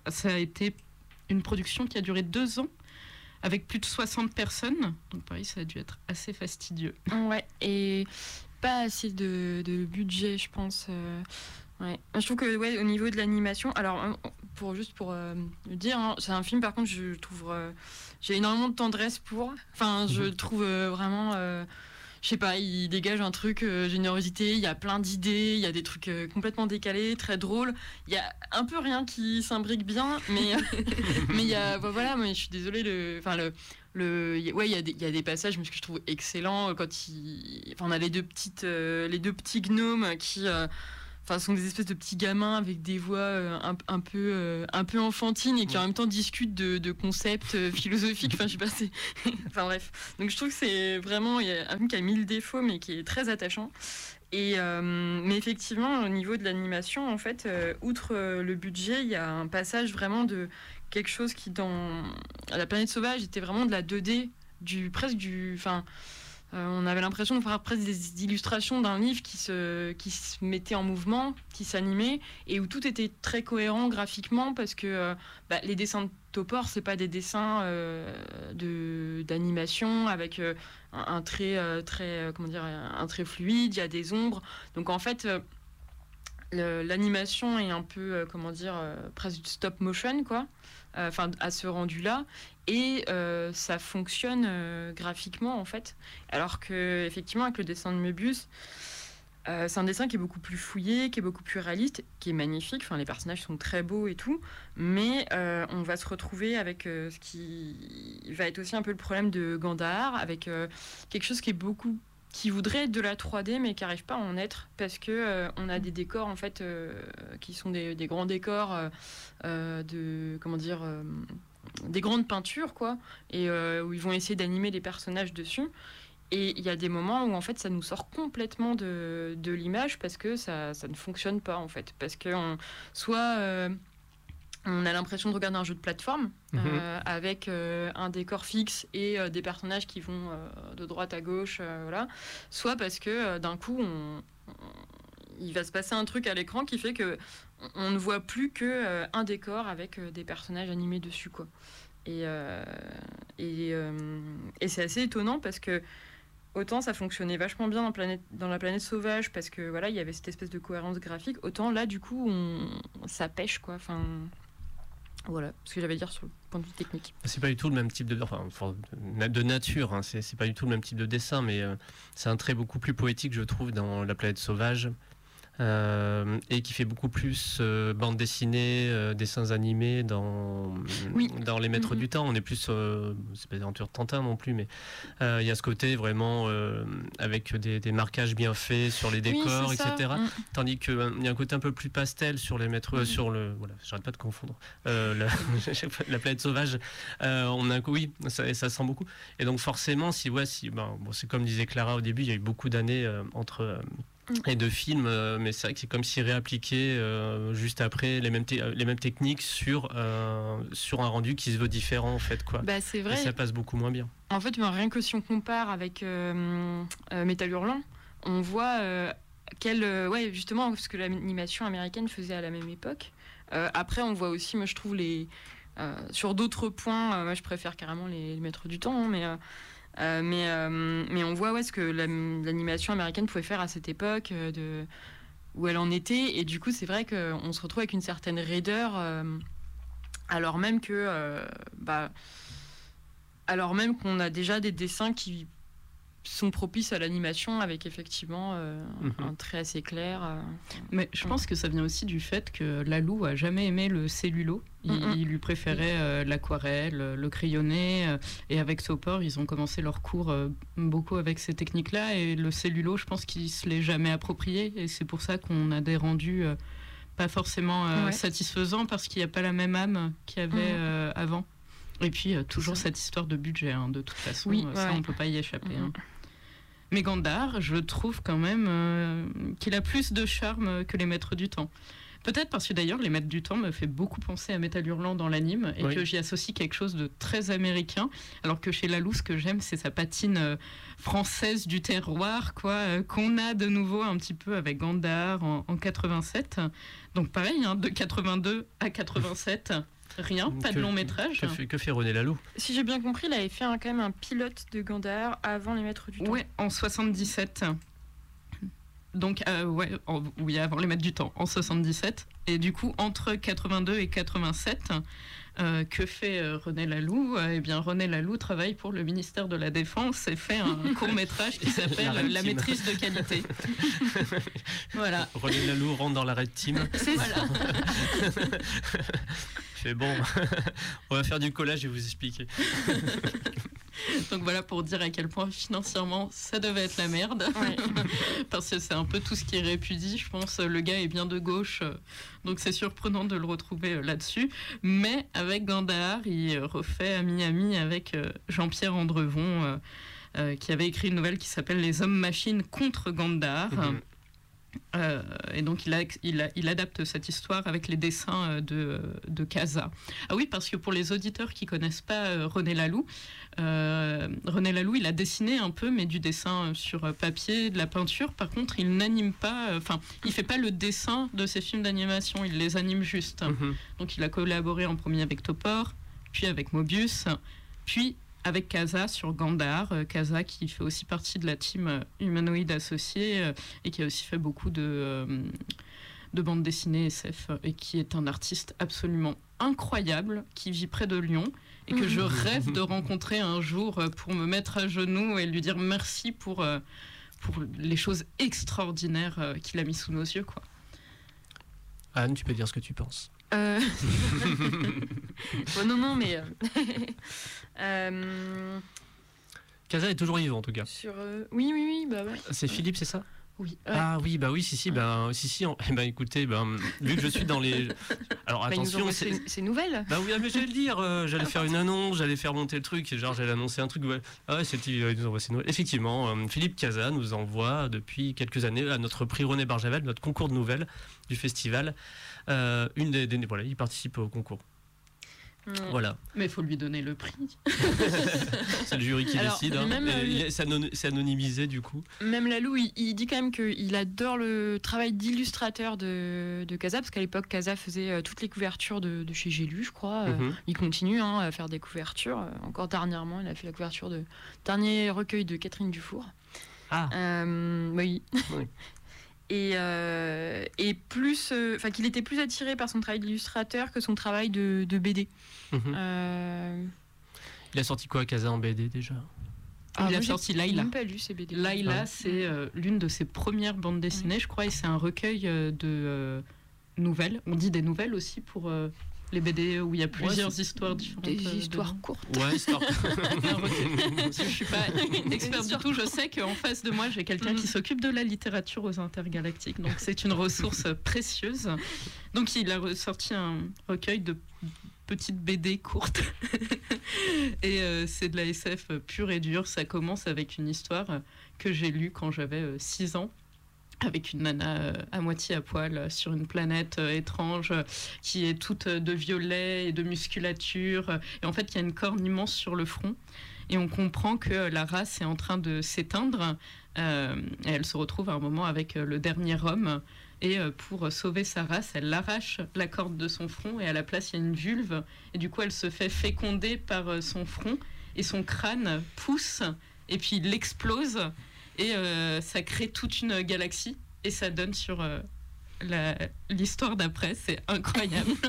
ça a été une production qui a duré deux ans avec plus de 60 personnes. Donc pareil, ça a dû être assez fastidieux. Ouais, et pas assez de, de budget, je pense. euh, ouais. Je trouve que ouais, au niveau de l'animation, alors pour juste pour euh, le dire, hein, c'est un film par contre je trouve euh, j'ai énormément de tendresse pour. Enfin, je le trouve vraiment. Je sais pas, il dégage un truc, euh, générosité, il y a plein d'idées, il y a des trucs euh, complètement décalés, très drôles. Il y a un peu rien qui s'imbrique bien, mais il y a, bah, voilà, mais je suis désolée, le, enfin le, le, ouais, il y, a des- y a des passages mais que je trouve excellents euh, quand il, enfin, on a les deux petites, les deux petits gnomes qui, enfin, sont des espèces de petits gamins avec des voix euh, un, un peu, euh, un peu enfantines et qui en même temps discutent de, de concepts euh, philosophiques. Enfin, je sais pas, c'est, enfin bref. Donc je trouve que c'est vraiment, il y a un film qui a mille défauts mais qui est très attachant. Et euh, mais effectivement, au niveau de l'animation, en fait, euh, outre euh, le budget, il y a un passage vraiment de quelque chose qui, dans La planète sauvage, était vraiment de la 2D, du, presque du. Enfin, on avait l'impression de voir presque des illustrations d'un livre qui se, qui se mettait en mouvement, qui s'animait, et où tout était très cohérent graphiquement, parce que euh, bah, les dessins de Topor, c'est pas des dessins euh, d'animation avec euh, un, un trait euh, très euh, comment dire un trait fluide, il y a des ombres. Donc en fait, euh, l'animation est un peu euh, comment dire euh, presque stop motion quoi. Euh, Enfin à ce rendu là et ça fonctionne graphiquement en fait. Alors que effectivement avec le dessin de Möbius c'est un dessin qui est beaucoup plus fouillé, qui est beaucoup plus réaliste, qui est magnifique. Enfin, les personnages sont très beaux et tout, mais on va se retrouver avec ce qui va être aussi un peu le problème de Gandhar, avec quelque chose qui est beaucoup qui voudrait être de la 3D mais qui n'arrive pas à en être parce que euh, on a des décors en fait euh, qui sont des, grands décors euh, de comment dire des grandes peintures quoi et où ils vont essayer d'animer les personnages dessus et il y a des moments où en fait ça nous sort complètement de, de l'image parce que ça, ça ne fonctionne pas en fait. Parce que soit on a l'impression de regarder un jeu de plateforme Mhm. euh, avec euh, un décor fixe et euh, des personnages qui vont de droite à gauche, voilà. Soit parce que d'un coup on, on- il va se passer un truc à l'écran qui fait que on- on ne voit plus que un décor avec des personnages animés dessus quoi. Et, et, et c'est assez étonnant parce que autant ça fonctionnait vachement bien dans, planète, dans la planète sauvage parce que voilà il y avait cette espèce de cohérence graphique, autant là du coup on, ça pêche quoi. Enfin voilà ce que j'avais à dire sur le point de vue technique. C'est pas du tout le même type de, enfin, de nature, hein, c'est pas du tout le même type de dessin, mais euh, c'est un trait beaucoup plus poétique, je trouve, dans La planète sauvage. Euh, et qui fait beaucoup plus euh, bande dessinée, euh, dessins animés dans, Oui. dans Les Maîtres Mhm. du Temps. On est plus, euh, c'est pas des aventures de Tintin non plus, mais il y a ce côté vraiment avec des, des marquages bien faits sur les décors, etc. Mm. Tandis qu'il y a un côté un peu plus pastel sur les maîtres, euh, sur le, voilà, j'arrête pas de confondre, la, la planète sauvage. on a, un coup- oui, ça, ça sent beaucoup. Et donc forcément, si, ouais, si, ben, bon, c'est comme disait Clara au début, il y a eu beaucoup d'années euh, entre euh, Mm. les deux films, euh, mais c'est vrai que c'est comme s'ils réappliquaient euh, juste après les mêmes, te- les mêmes techniques sur, euh, sur un rendu qui se veut différent en fait, quoi. Bah, c'est Et vrai. ça passe beaucoup moins bien. En fait, ben, rien que si on compare avec Métal Hurlant, on voit quel, ouais, justement, ce que l'animation américaine faisait à la même époque. Après, on voit aussi, moi, je trouve les sur d'autres points, moi, je préfère carrément les, les maîtres du temps, hein, mais euh, mais euh, mais on voit ouais, ce que la- l'animation américaine pouvait faire à cette époque euh, où elle en était, et du coup, c'est vrai qu'on se retrouve avec une certaine raideur, alors même que bah alors même qu'on a déjà des dessins qui sont propices à l'animation avec effectivement euh, Mhm. un trait assez clair. euh. Mais je pense que ça vient aussi du fait que Lalou a jamais aimé le cellulo. Il, Mhm. il lui préférait euh, l'aquarelle, le crayonné. euh, et avec Sopor, ils ont commencé leur cours euh, beaucoup avec ces techniques-là. Et le cellulo, je pense qu'il se l'est jamais approprié. Et c'est pour ça qu'on a des rendus euh, pas forcément euh, Ouais. satisfaisants parce qu'il n'y a pas la même âme qu'il y avait euh, avant. Et puis euh, toujours cette histoire de budget, hein, de toute façon, Oui, ça ouais. on peut pas y échapper. Hein. Mais Gandhar, je trouve quand même euh, qu'il a plus de charme que les Maîtres du Temps. Peut-être parce que d'ailleurs, les Maîtres du Temps me fait beaucoup penser à Metal Hurlant dans l'anime et Oui. que j'y associe quelque chose de très américain. Alors que chez Lalou, ce que j'aime, c'est sa patine euh, française du terroir, quoi, euh, qu'on a de nouveau un petit peu avec Gandhar en, en 87. Donc pareil, hein, de 82 à 87, rien, pas de long métrage. Que fait, que fait René Laloux Si j'ai bien compris, il avait fait un- quand même un pilote de Gandhar avant les Maîtres du Temps. Ouais, en 77. Donc, euh, ouais, en- oui, avant les maîtres du temps, en 77. Et du coup, entre 82 et 87, euh, que fait euh, René Laloux? Eh bien, René Laloux travaille pour le ministère de la Défense et fait un court-métrage qui s'appelle La maîtrise de qualité. voilà. René Laloux rentre dans la Red Team. C'est ça. C'est bon. On va faire du collage et vous expliquer. Donc voilà pour dire à quel point financièrement ça devait être la merde. Parce que c'est un peu tout ce qui est répudie. Je pense le gars est bien de gauche. euh, Donc c'est surprenant de le retrouver euh, là-dessus. Mais avec Gandhar, il refait Ami-Ami avec euh, Jean-Pierre Andrevon. qui avait écrit une nouvelle qui s'appelle Les hommes-machines contre Gandhar. Mhm. Euh, et donc il, a, il, a- il adapte cette histoire avec les dessins euh, de, de Casa. Ah oui, parce que pour les auditeurs qui connaissent pas euh, René Laloux, euh, René Laloux, il a dessiné un peu, mais du dessin sur papier, de la peinture. Par contre, il n'anime pas, enfin, il fait pas le dessin de ses films d'animation, il les anime juste. Mhm. Donc il a collaboré en premier avec Topor, puis avec Mobius, puis avec Kaza sur Gandhar. Euh, Kaza qui fait aussi partie de la team euh, humanoïde associée euh, et qui a aussi fait beaucoup de, euh, de bandes dessinées SF euh, et qui est un artiste absolument incroyable qui vit près de Lyon et que je rêve de rencontrer un jour euh, pour me mettre à genoux et lui dire merci pour, euh, pour les choses extraordinaires euh, qu'il a mis sous nos yeux. Quoi. Anne, tu peux dire ce que tu penses. Euh, bon, non, non, mais. euh, euh, Casa est toujours vivant en tout cas. sur. euh, Oui, oui, oui, bah ouais. C'est Philippe, c'est ça? Oui. Ah oui, bah oui, si, si, ben, si, si. en- eh ben, écoutez, ben, vu que je suis dans les. Alors Bah, attention, c'est. c'est nouvelles. Bah oui, ah, mais j'allais le dire, euh, j'allais faire une annonce, j'allais faire monter le truc, et genre j'allais annoncer un truc. ouais. Ah ouais, nous envoie ses nouvelles. Effectivement, euh, Philippe Casa nous envoie depuis quelques années à notre prix René Barjavel, notre concours de nouvelles du festival. Euh, une des, des- voilà, il participe au concours. Voilà, Mais il faut lui donner le prix. c'est le jury qui Alors, décide. hein. euh, c'est anon- c'est anonymisé du coup. Même Lalou, il, il dit quand même qu'il adore le travail d'illustrateur de, de Casa, parce qu'à l'époque, Casa faisait euh, toutes les couvertures de, de chez J'ai lu, je crois. Euh, Mhm. il continue hein, à faire des couvertures. Encore dernièrement, il a fait la couverture de dernier recueil de Catherine Dufour. Ah. Euh, oui. Oui. Et, euh, et plus, euh, enfin qu'il était plus attiré par son travail d'illustrateur que son travail de, de BD. Mhm. Euh, Il a sorti quoi, Casa en BD déjà? Ah, il a sorti Laila. même pas lu ces BD. Laila, Ouais. c'est euh, l'une de ses premières bandes dessinées, je crois, et c'est un recueil euh, de euh, nouvelles. On dit des nouvelles aussi pour euh, les BD où il y a plusieurs histoires différentes. Des euh, histoires dedans. courtes. Ouais, histoire. Je suis pas experte du tout. Je sais qu'en face de moi, j'ai quelqu'un qui s'occupe de la littérature aux intergalactiques. Donc c'est une ressource précieuse. Donc il a ressorti un recueil de petites BD courtes. et euh, c'est de la SF pure et dure. Ça commence avec une histoire que j'ai lue quand j'avais 6 ans avec une nana euh, à moitié à poil euh, sur une planète euh, étrange qui est toute de violet et de musculature et en fait il y a une corne immense sur le front et on comprend que la race est en train de s'éteindre elle se retrouve à un moment avec le dernier homme et pour sauver sa race, elle arrache la corde de son front et à la place il y a une vulve et du coup elle se fait féconder par son front et son crâne pousse et puis il explose et euh, ça crée toute une galaxie et ça donne sur euh, l'histoire d'après. C'est incroyable.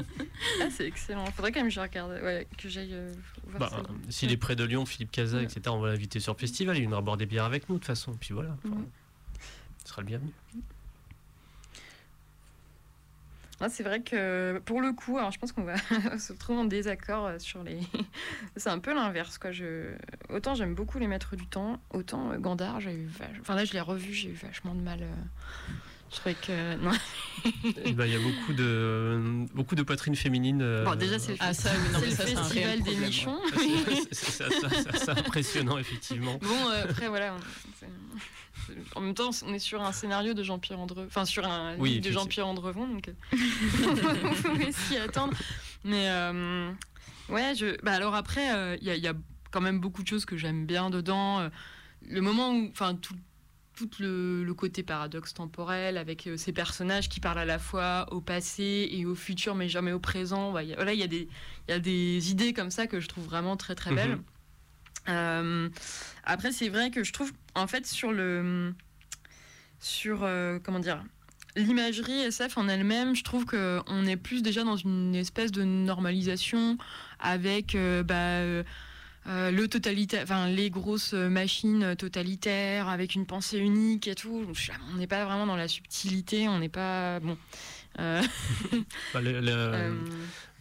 Ah, c'est excellent. Faudrait quand même que je regarde, ouais, que j'aille euh, voir Bah, ça. S'il est près de Lyon, Philippe Casa, Ouais. etc., on va l'inviter sur le festival. Il viendra boire des bières avec nous, de toute façon. Puis voilà. Enfin, Mhm. Ce sera le bienvenu. C'est vrai que pour le coup, alors je pense qu'on va se retrouver en désaccord euh, sur les. c'est un peu l'inverse, quoi. Je... Autant j'aime beaucoup les maîtres du temps, autant euh, Gandhar, j'ai eu Enfin là, je l'ai revu, j'ai eu vachement de mal euh, Je trouvais que. Non. Eh ben, Il y a beaucoup de, beaucoup de poitrines féminines. euh, Bon, déjà, c'est le, Ah, ça, non, c'est mais le ça, un festival des problème, nichons. C'est impressionnant, effectivement. Bon, euh, après, voilà. En même temps, on est sur un scénario de Jean-Pierre Andrevon, enfin sur un Oui, livre de. Jean-Pierre Andrevon, donc euh, on pouvait s'y attendre. Mais euh, ouais, je... bah, alors après, euh, il y, a- il y a quand même beaucoup de choses que j'aime bien dedans. Euh, Le moment où, enfin, tout, tout le, le côté paradoxe temporel avec euh, ces personnages qui parlent à la fois au passé et au futur, mais jamais au présent. Ouais, il y a- voilà, il y, a des- y a des idées comme ça que je trouve vraiment très très belles. Mhm. Euh, après, c'est vrai que je trouve, en fait, sur le. Sur. euh, comment dire L'imagerie SF en elle-même, je trouve qu'on est plus déjà dans une espèce de normalisation avec bah, euh, le totalitaire, enfin les grosses machines totalitaires avec une pensée unique et tout. On n'est pas vraiment dans la subtilité, on n'est pas bon. euh, Bah, le- le- euh,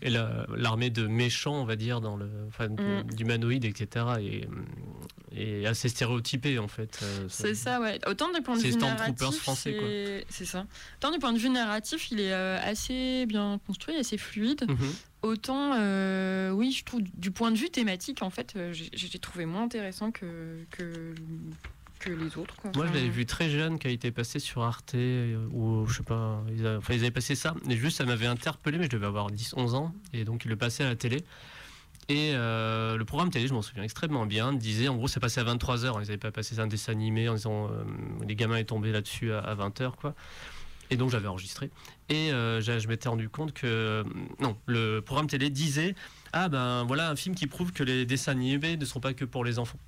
et la- l'armée de méchants, on va dire, dans le, enfin, Mm. d'humanoïdes, etc., est, est assez stéréotypée, en fait. Euh, C'est ça, ouais. Autant du point de vue narratif, français, c'est- ça. Autant du point de vue narratif, il est euh, assez bien construit, assez fluide. Mhm. Autant, euh, oui, je trouve du point de vue thématique, en fait, j'ai j'ai trouvé moins intéressant que, que, que les autres. Quoi. Moi, je l'avais vu très jeune, qui a été passé sur Arte, euh, ou je sais pas, ils, a- enfin, ils avaient passé ça, et juste ça m'avait interpellé, mais je devais avoir 10-11 ans, et donc ils le passaient à la télé. Et euh, le programme télé, je m'en souviens extrêmement bien, disait, en gros, ça passait à 23h, ils n'avaient pas passé un dessin animé en disant, euh, les gamins est tombé là-dessus à, à 20h, quoi. Et donc j'avais enregistré. Et euh, je m'étais rendu compte que, non, le programme télé disait, ah ben voilà un film qui prouve que les dessins animés ne sont pas que pour les enfants.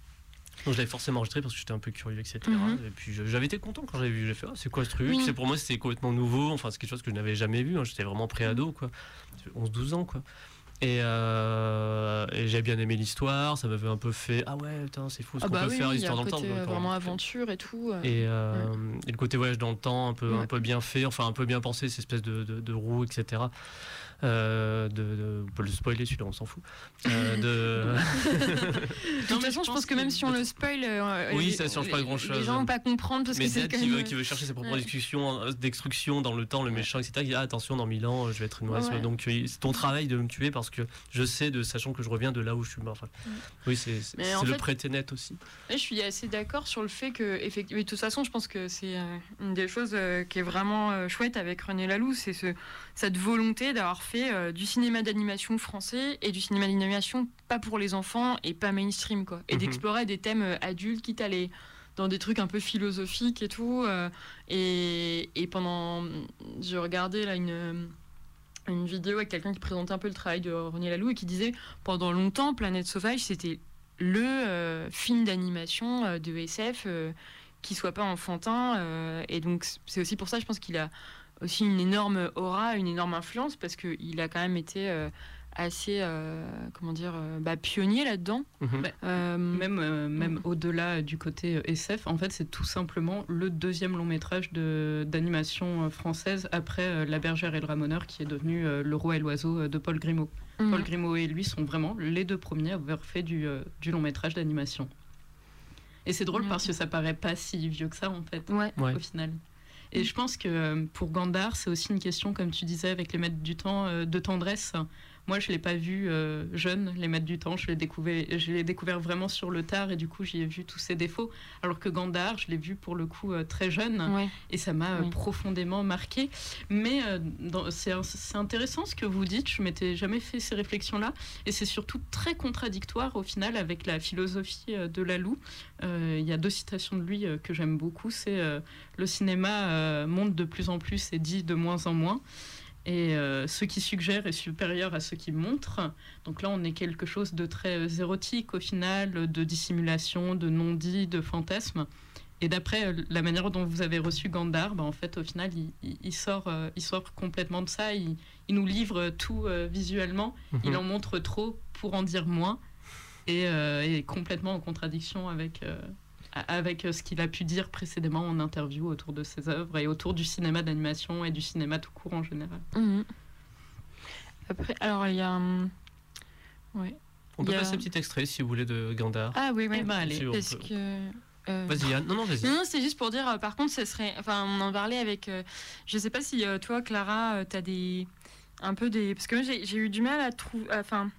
Donc je l'avais forcément enregistré parce que j'étais un peu curieux, etc. Mhm. Et puis j'avais été content quand j'avais vu. J'ai fait, Ah, c'est quoi ce truc? Oui. C'est pour moi, c'était complètement nouveau. Enfin, c'est quelque chose que je n'avais jamais vu. hein. J'étais vraiment pré-ado, quoi. 11-12 ans, quoi. Et, euh, et j'ai bien aimé l'histoire. Ça m'avait un peu fait, ah ouais, putain, c'est fou ce Ah qu'on bah peut oui, faire, l'histoire dans le temps. euh, vraiment aventure et tout. euh. et, euh, et le côté voyage dans le temps, un peu, un peu bien fait, enfin un peu bien pensé, cette espèce de, de, de roue, etc. Euh, de, de, on peut le spoiler celui-là, on s'en fout. Euh, de... De toute façon, je pense que même si on le spoil, euh, Oui, les- ça change pas grand-chose. Les gens vont pas comprendre parce Mais que c'est qui, même... veut, qui veut chercher ses propres Ouais. discussions euh, destruction dans le temps, le méchant, etc. Il dit ah, attention, dans mille ans, je vais être une mauvaise Ouais. Donc euh, c'est ton travail de me tuer parce que je sais, de sachant que je reviens de là où je suis mort. Enfin, Oui, c'est le fait- prêté net aussi. Je suis assez d'accord sur le fait que, effectivement, de toute façon, je pense que c'est euh, une des choses euh, qui est vraiment euh, chouette avec René Laloux, c'est ce, cette volonté d'avoir fait euh, du cinéma d'animation français et du cinéma d'animation pas pour les enfants et pas mainstream, quoi. Et Mhm. d'explorer des thèmes euh, adultes, quitte à aller dans des trucs un peu philosophiques et tout. euh, et, et pendant. Je regardais là une une vidéo avec quelqu'un qui présentait un peu le travail de René Laloux et qui disait pendant longtemps Planète Sauvage c'était le euh, film d'animation euh, de SF euh, qui soit pas enfantin et donc c'est aussi pour ça je pense qu'il a aussi une énorme aura une énorme influence parce que il a quand même été euh, assez euh, comment dire euh, bah, pionnier là-dedans Bah, Euh, même euh, même au-delà du côté SF, en fait, c'est tout simplement le deuxième long métrage de- d'animation française après euh, La Bergère et le Ramoneur, qui est devenu euh, Le Roi et l'Oiseau de Paul Grimaud. Mhm. Paul Grimaud et lui sont vraiment les deux premiers à avoir fait du, euh, du long métrage d'animation. Et c'est drôle Mhm. parce que ça paraît pas si vieux que ça, en fait, Ouais. au final. Et je pense que euh, pour Gandar, c'est aussi une question, comme tu disais, avec les maîtres du temps, euh, de tendresse. Moi, je ne l'ai pas vu euh, jeune, les maîtres du temps. Je l'ai découvert, je l'ai découvert vraiment sur le tard et du coup, j'y ai vu tous ses défauts. Alors que Gandar, je l'ai vu pour le coup euh, très jeune Ouais. et ça m'a euh, profondément marqué. Mais dans- c'est intéressant ce que vous dites. Je m'étais jamais fait ces réflexions-là et c'est surtout très contradictoire au final avec la philosophie de Lalou. Il y a deux citations de lui que j'aime beaucoup. C'est le cinéma monte de plus en plus et dit de moins en moins. Et euh, ce qui suggère est supérieur à ce qui montre. Donc là, on est quelque chose de très euh, érotique au final, de dissimulation, de non-dit, de fantasme. Et d'après euh, la manière dont vous avez reçu Gandhar, bah, en fait, au final, il, il- il sort, euh, il sort complètement de ça. Il, il nous livre tout euh, visuellement. Mhm. Il en montre trop pour en dire moins. Et complètement en contradiction avec, avec euh, ce qu'il a pu dire précédemment en interview autour de ses œuvres et autour du cinéma d'animation et du cinéma tout court en général. Mhm. Après, alors il y a. un- Ouais. On peut a- passer un petit extrait si vous voulez de Gandhar. Ah oui, oui. Eh ben, allez. Si, on Parce peut. que. Euh, Vas-y, Anne. Non, non, vas-y. Non, non, c'est juste pour dire, euh, par contre, ce serait. Enfin, on en parlait avec. euh, je sais pas si toi, Clara, tu as des. Un peu des. Parce que moi, j'ai j'ai eu du mal à trouver. Enfin.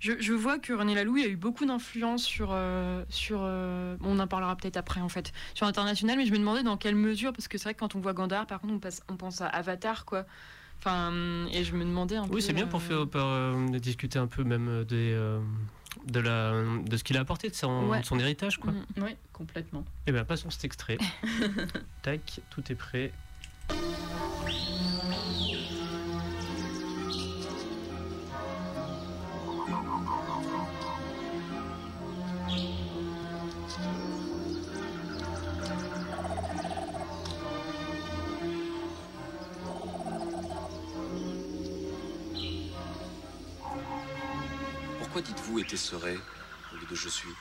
Je, je vois que René Laloux a eu beaucoup d'influence sur. euh, sur euh, bon, on en parlera peut-être après, en fait. Sur l'international, mais je me demandais dans quelle mesure. Parce que c'est vrai que quand on voit Gandhar, par contre, on, passe, on pense à Avatar, quoi. Enfin, et je me demandais un peu. Oui, c'est bien pour euh, faire pour, euh, discuter un peu même des, euh, de, la, de ce qu'il a apporté, de son, Ouais. de son héritage. Quoi. Mm. Oui, complètement. Et bien, passons cet extrait. Tac, tout est prêt. Dites-vous était serait au lieu de je suis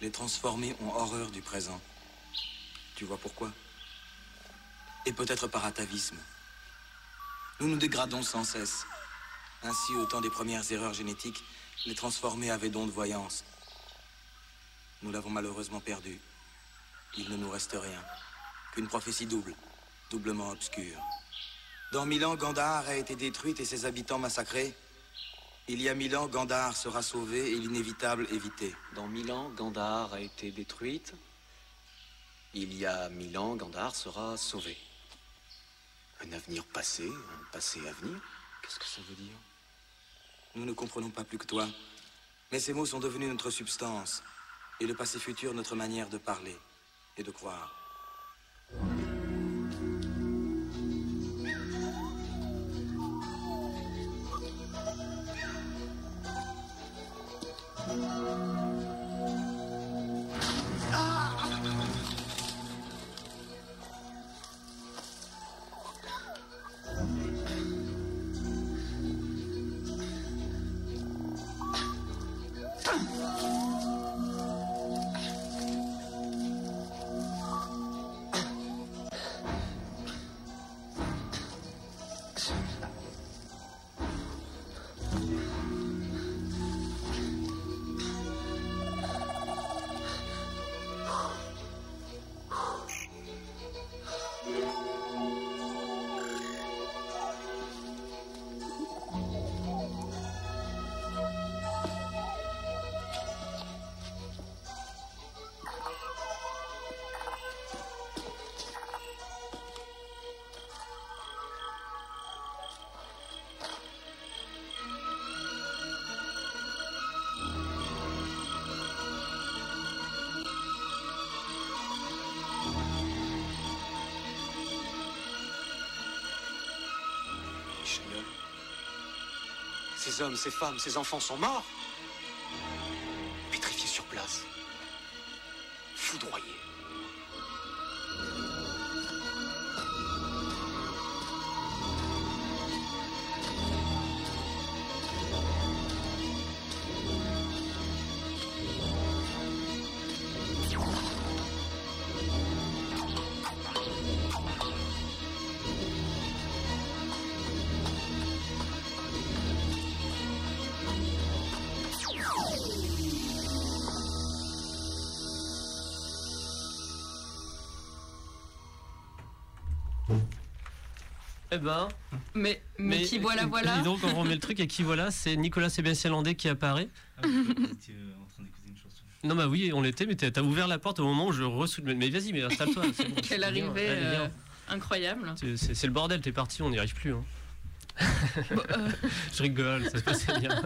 Les transformés ont horreur du présent. Tu vois pourquoi? Et peut-être par atavisme. Nous nous dégradons sans cesse. Ainsi, au temps des premières erreurs génétiques, les transformés avaient don de voyance. Nous l'avons malheureusement perdu. Il ne nous reste rien qu'une prophétie double, doublement obscure. Dans mille ans, Gandhar a été détruite et ses habitants massacrés. Il y a mille ans, Gandhar sera sauvé et l'inévitable évité. Dans mille ans, Gandhar a été détruite. Il y a mille ans, Gandhar sera sauvé. Un avenir passé, un passé à venir Qu'est-ce que ça veut dire? Nous ne comprenons pas plus que toi. Mais ces mots sont devenus notre substance. Et le passé futur, notre manière de parler et de croire. Hommes, ces femmes, ces enfants sont morts Eh ben. Mais, mais, qui voilà, voilà. Dis donc, on remet le truc et qui voilà, c'est Nicolas Sébastien Landais qui apparaît. Non, bah oui, on l'était, mais t'as ouvert la porte au moment où je ressoude. Mais, mais vas-y, mais installe-toi. bon, Quelle arrivée euh, incroyable. C'est- le bordel, t'es parti, on n'y arrive plus. hein. euh. Je rigole, ça se passait bien.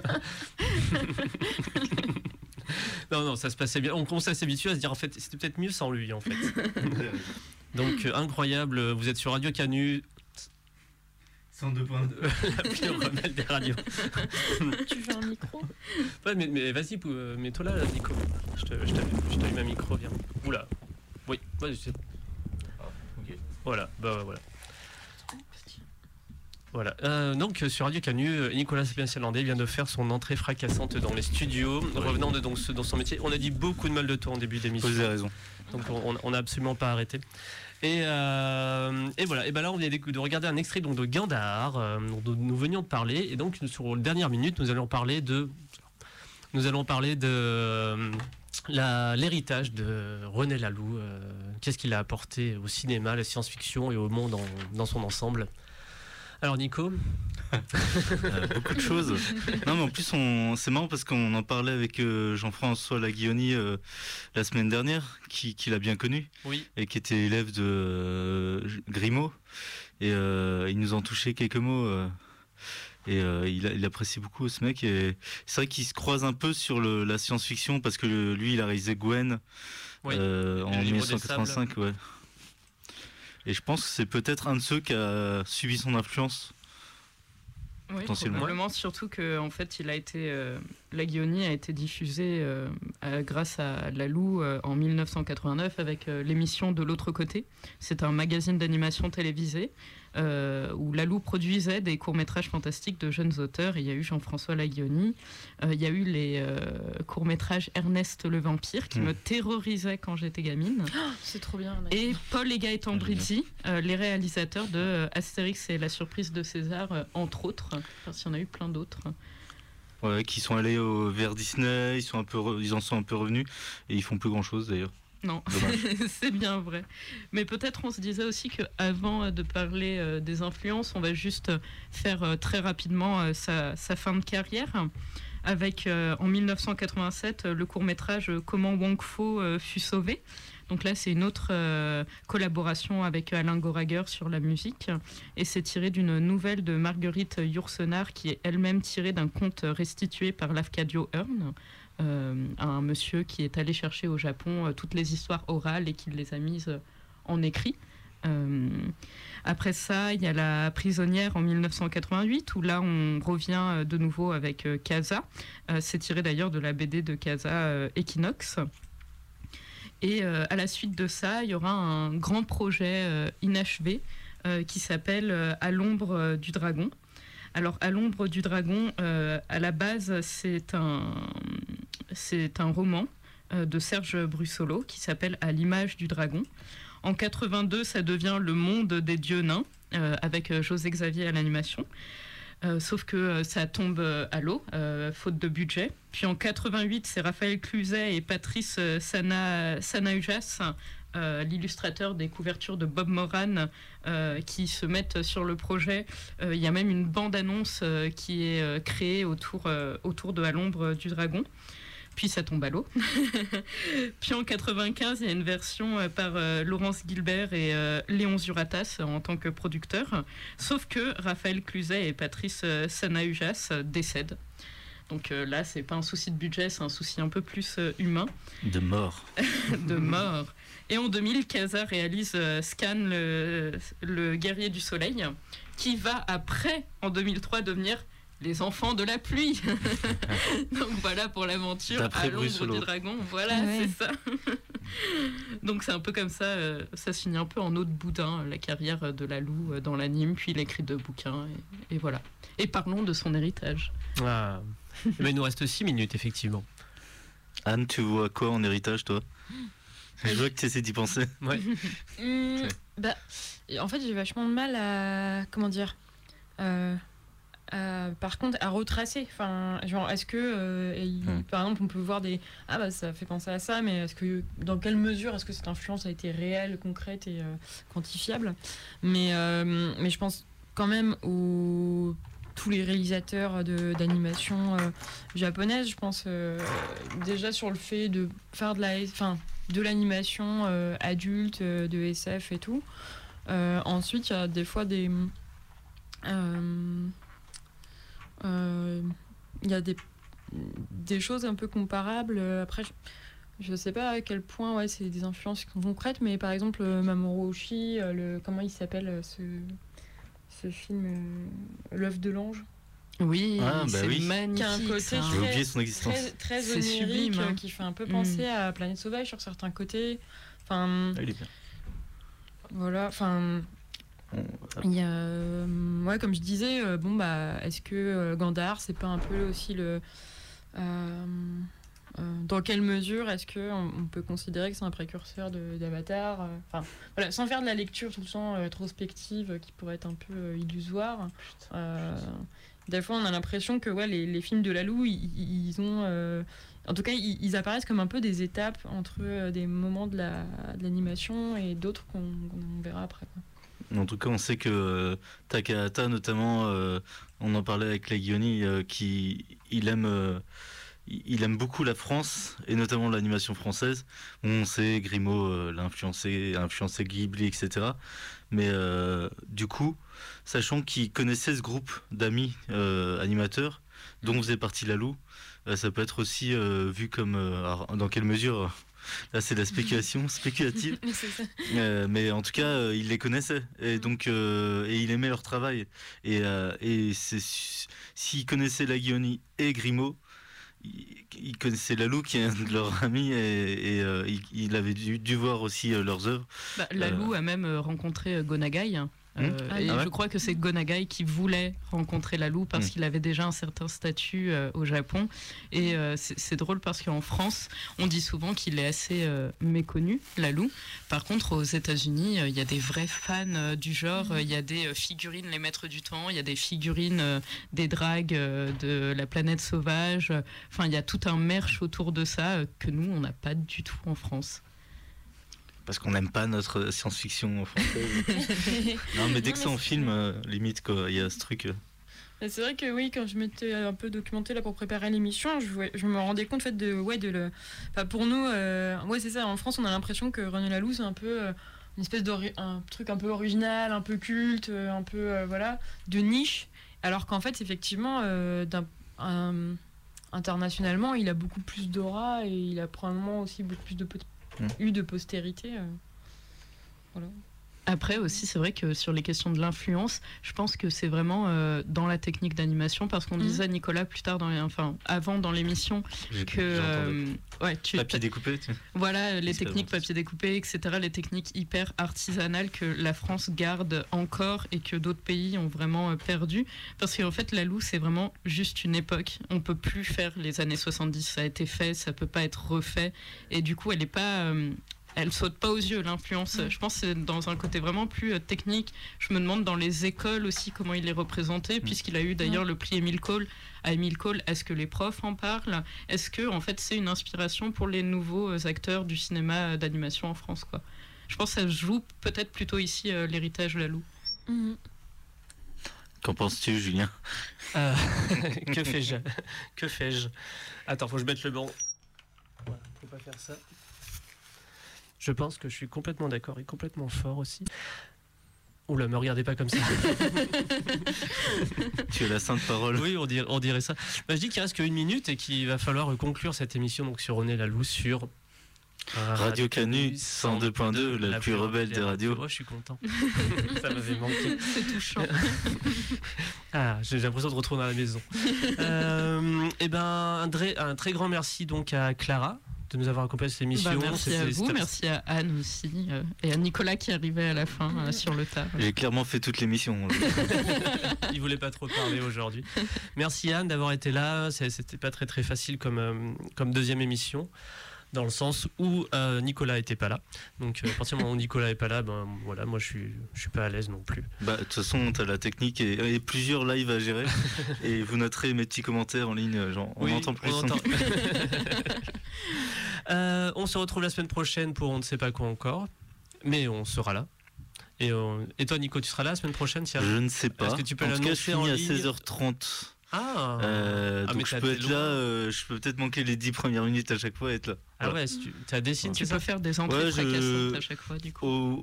non, non, ça se passait bien. On commence à s'habituer à se dire, en fait, c'était peut-être mieux sans lui, en fait. Donc, euh, incroyable, vous êtes sur Radio Canu. 102.2. La pire rebelle des radios. tu veux un micro? Ouais, mais, mais vas-y, euh, mets-toi là, Nico. Je te- je t'allume un micro, viens. Oula. Oui, vas-y. c'est- Voilà, bah ouais, voilà. Voilà. Euh, donc euh, sur Radio Canu, Nicolas Sépien-Landais vient de faire son entrée fracassante dans les studios, revenant de donc, ce- dans son métier. On a dit beaucoup de mal de toi en début d'émission. Vous avez raison. Donc on- on n'a absolument pas arrêté. Et, euh, et voilà, et ben là on vient de regarder un extrait donc, de Gandhar, euh, dont nous venions de parler, et donc sur la dernière minute nous allons parler de... Nous allons parler de... la- l'héritage de René Laloux. euh, Qu'est-ce qu'il a apporté au cinéma, à la science-fiction et au monde dans son ensemble Alors Nico Euh, beaucoup de choses. Non, mais en plus, on... c'est marrant parce qu'on en parlait avec euh, Jean-François Laguioni euh, la semaine dernière, qui, qui l'a bien connu. Oui. Et qui était élève de Grimaud. Et il nous en touchait quelques mots. et il, apprécie beaucoup ce mec. Et c'est vrai qu'il se croise un peu sur le- la science-fiction parce que lui, il a réalisé Gwen Oui, en livre des 1985. Ouais. Et je pense que c'est peut-être un de ceux qui a subi son influence. Oui, probablement, surtout que en fait, il a été, euh, la Guillaunie a été diffusée euh, à- grâce à Lalou euh, en 1989 avec euh, l'émission De l'autre côté. C'est un magazine d'animation télévisé euh, où Lalou produisait des courts-métrages fantastiques de jeunes auteurs. Il y a eu Jean-François Laguioni, Euh, il y a eu les euh, courts-métrages Ernest le vampire qui Mm. me terrorisait quand j'étais gamine. C'est trop bien. Et Paul et Gaëtan Brizzi, euh, les réalisateurs de euh, Astérix et la surprise de César, euh, entre autres. Parce qu'il y en a eu plein d'autres. Ouais, qui sont allés au, vers Disney, ils, sont un peu re- ils en sont un peu revenus et ils font plus grand chose d'ailleurs. Non, c'est bien vrai. Mais peut-être on se disait aussi qu'avant de parler euh, des influences, on va juste euh, faire euh, très rapidement euh, sa, sa fin de carrière. Avec euh, en 1987 euh, le court métrage Comment Wong Fo euh, fut sauvé. Donc là, c'est une autre euh, collaboration avec Alain Goraguer sur la musique. Et c'est tiré d'une nouvelle de Marguerite Yourcenar, qui est elle-même tirée d'un conte restitué par Lafcadio Hearn, euh, un monsieur qui est allé chercher au Japon euh, toutes les histoires orales et qui les a mises euh, en écrit. Après ça, il y a La prisonnière en 1988, où là, on revient de nouveau avec euh, c'est tiré d'ailleurs de la BD de Casa Equinox. Et à la suite de ça, il y aura un grand projet inachevé qui s'appelle À l'ombre du dragon. Alors, À l'ombre du dragon, à la base, c'est un, c'est un roman euh, de Serge Brussolo qui s'appelle À l'image du dragon. En 82, ça devient Le monde des dieux nains euh, avec euh, José Xavier à l'animation. Sauf que ça tombe à l'eau, faute de budget. Puis en 88, c'est Raphaël Cluzet et Patrice Sana, l'illustrateur des couvertures de Bob Moran, qui se mettent sur le projet. Il y a même une bande-annonce qui est créée autour de À l'ombre du dragon. Puis ça tombe à l'eau. Puis en 95, il y a une version euh, par euh, Laurence Gilbert et euh, Léon Zuratas en tant que producteur. Sauf que Raphaël Cluzet et Patrice euh, Sanaujas euh, décèdent. Donc euh, là, c'est pas un souci de budget, c'est un souci un peu plus euh, humain De mort. de mort. Et en 2000, Casa réalise euh, Scan, le, le guerrier du soleil, qui va après, en 2003, devenir les enfants de la pluie. Donc voilà pour l'aventure à l'ombre du dragon. Voilà, Ouais. c'est ça. Donc c'est un peu comme ça, euh, ça se finit un peu en eau de boudin, la carrière de Lalou euh, dans l'anime, puis il écrit deux bouquins, et, et voilà. Et parlons de son héritage. Ah. Mais il nous reste 6 minutes, effectivement. Anne, tu vois quoi en héritage, toi? Je vois que tu essaies d'y penser. Ouais. Hum, bah, en fait, j'ai vachement de mal à. Comment dire euh, à- Par contre, à retracer. Enfin, genre, est-ce que. euh, il- Hmm. Par exemple, on peut voir des. Ah, bah, ça fait penser à ça, mais est-ce que. Dans quelle mesure est-ce que cette influence a été réelle, concrète et euh, quantifiable? Mais, euh, mais je pense quand même aux. Tous les réalisateurs de- d'animation euh, japonaise, je pense euh, déjà sur le fait de faire de la, enfin, de l'animation euh, adulte, euh, de SF et tout. Euh, ensuite, il y a des fois des. euh, euh, Il y a des, des choses un peu comparables. Euh, Après, je, je sais pas à quel point ouais, c'est des influences concrètes, mais par exemple, euh, Mamoru Oshii, euh, le, comment il s'appelle euh, ce, ce film euh, L'œuf de l'ange? Oui, Ah, bah c'est oui. magnifique. qui a un côté très, oublié son existence. très, très onirique, sublime, hein. euh, qui fait un peu Mm. penser à Planète Sauvage sur certains côtés. Enfin, Ah, il est bien. voilà, enfin. Il y a, euh, ouais, comme je disais, euh, bon bah, est-ce que euh, Gandhar, c'est pas un peu aussi le, dans quelle mesure est-ce qu'on on peut considérer que c'est un précurseur d'Avatar Enfin, voilà, sans faire de la lecture tout le temps rétrospective qui pourrait être un peu illusoire. Euh, des fois, on a l'impression que ouais, les, les films de Lalou, ils, ils ont. euh, en tout cas, ils, ils apparaissent comme un peu des étapes entre des moments de la- de l'animation et d'autres qu'on verra après. quoi. En tout cas, on sait que euh, Takahata, notamment, euh, on en parlait avec Legioni, euh, qui il aime, beaucoup la France et notamment l'animation française. On sait Grimaud l'a influencé, influencé Ghibli, etc. Mais du coup, sachant qu'il connaissait ce groupe d'amis animateurs, dont faisait partie Lalou, ça peut être aussi vu comme dans quelle mesure. Là, c'est de la spéculation spéculative. Euh, mais en tout cas, euh, il les connaissait et donc euh, et il aimait leur travail. Et, euh, et s'il connaissait Laguioni et Grimaud, il, il connaissait Lalou qui est un de leurs amis et, et, il, il avait dû, dû voir aussi leurs œuvres. Bah, Lalou a même rencontré Gonagai. Hmm. Euh, Ah et ouais je crois que c'est Gonagai qui voulait rencontrer Lalou parce Hmm. qu'il avait déjà un certain statut euh, au Japon. Et euh, c'est drôle parce qu'en France, on dit souvent qu'il est assez euh, méconnu, Lalou. Par contre, aux États-Unis, euh, il y a des vrais fans euh, du genre. Euh, Il y a des euh, figurines Les Maîtres du Temps, il y a des figurines euh, des dragues euh, de la planète sauvage. Enfin, il y a tout un merch autour de ça euh, que nous, on n'a pas du tout en France. Parce qu'on n'aime pas notre science-fiction française. non, mais dès que c'est en film, euh, limite, il y a ce truc. euh. C'est vrai que oui, quand je m'étais un peu documentée là pour préparer l'émission, je, me rendais compte en fait de ouais de le. enfin, pour nous, euh, ouais c'est ça. En France, on a l'impression que René Laloux c'est un peu euh, une espèce d'ori- un truc un peu original, un peu culte, euh, un peu euh, voilà de niche. Alors qu'en fait, effectivement, euh, d'un- internationalement, il a beaucoup plus d'aura et il a probablement aussi beaucoup plus de eu de postérité. euh. Après aussi, c'est vrai que sur les questions de l'influence, je pense que c'est vraiment euh, dans la technique d'animation, parce qu'on Mhm. disait à Nicolas plus tard, dans les- enfin avant dans l'émission, que euh, ouais, tu Papier découpé. tu- voilà les techniques papier découpé, etc., les techniques hyper artisanales que la France garde encore et que d'autres pays ont vraiment euh, perdu, parce qu'en fait la Lou c'est vraiment juste une époque. On peut plus faire les années 70, ça a été fait, ça peut pas être refait, et du coup elle est pas euh, elle saute pas aux yeux l'influence. Je pense que c'est dans un côté vraiment plus euh, technique. Je me demande dans les écoles aussi comment il est représenté, puisqu'il a eu d'ailleurs le prix Émile Cole. À Émile Cole, est-ce que les profs en parlent? Est-ce que en fait c'est une inspiration pour les nouveaux euh, acteurs du cinéma euh, d'animation en France quoi? Je pense que ça se joue peut-être plutôt ici euh, l'héritage Lalou. Qu'en penses-tu, Julien? Euh, que fais-je? Que fais-je? Attends, faut que je mette le banc. Voilà, faut pas faire ça. Je pense que je suis complètement d'accord et complètement fort aussi. Oula, me regardez pas comme ça. Tu as la sainte parole. Oui, on dirait, on dirait ça. Bah, je dis qu'il reste qu'une minute et qu'il va falloir conclure cette émission donc sur René Laloux sur euh, Radio Canu 102.2, la plus rebelle des radios. Oh, je suis content. ça m'avait manqué. C'est touchant. Ah, j'ai l'impression de retourner à la maison. Euh, et ben, un, un très grand merci donc à Clara de nous avoir accompagné à cette émission. Bah, merci à vous, merci à Anne aussi euh, et à Nicolas qui arrivait à la fin euh, sur le tas. J'ai clairement fait toute l'émission. Il voulait pas trop parler aujourd'hui. Merci Anne d'avoir été là. C'était pas très très facile comme, euh, comme deuxième émission. Dans le sens où euh, Nicolas était pas là. Donc euh, à partir du moment où Nicolas est pas là, ben voilà, moi je suis, je suis pas à l'aise non plus. Bah, de toute façon, t'as la technique et, et plusieurs lives à gérer. et vous noterez mes petits commentaires en ligne. Genre, on Oui, entend plus. on entend. Euh, on se retrouve la semaine prochaine pour on ne sait pas quoi encore, mais on sera là. Et, on- et toi, Nico, tu seras là la semaine prochaine si- Je ne sais pas. Est-ce que tu peux en tout cas, je finis à ligne? 16h30. Ah, Euh, Ah, donc je peux être là, euh, je peux peut-être manquer les 10 premières minutes à chaque fois et être là. Ah Voilà. ouais, si tu as des signes, Tu peux faire des entrées Ouais, je- à chaque fois du coup. Au,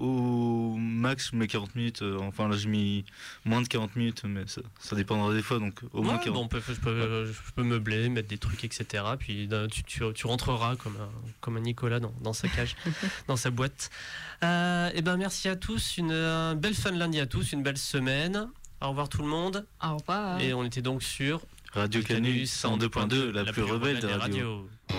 au max, je mets 40 minutes. euh, enfin, là, j'ai mis moins de 40 minutes, mais ça, ça dépendra des fois. Donc, au moins Ouais, 40. bon, on peut- je, peux, je peux meubler, mettre des trucs, etc. Puis tu, tu, tu rentreras comme un, comme un Nicolas dans, dans sa cage, dans sa boîte. Euh, et ben merci à tous, une, un belle fin de lundi à tous, une belle semaine. Au revoir tout le monde. Au revoir. Et on était donc sur Radio Canu 102.2, la, plus rebelle des radios. radios.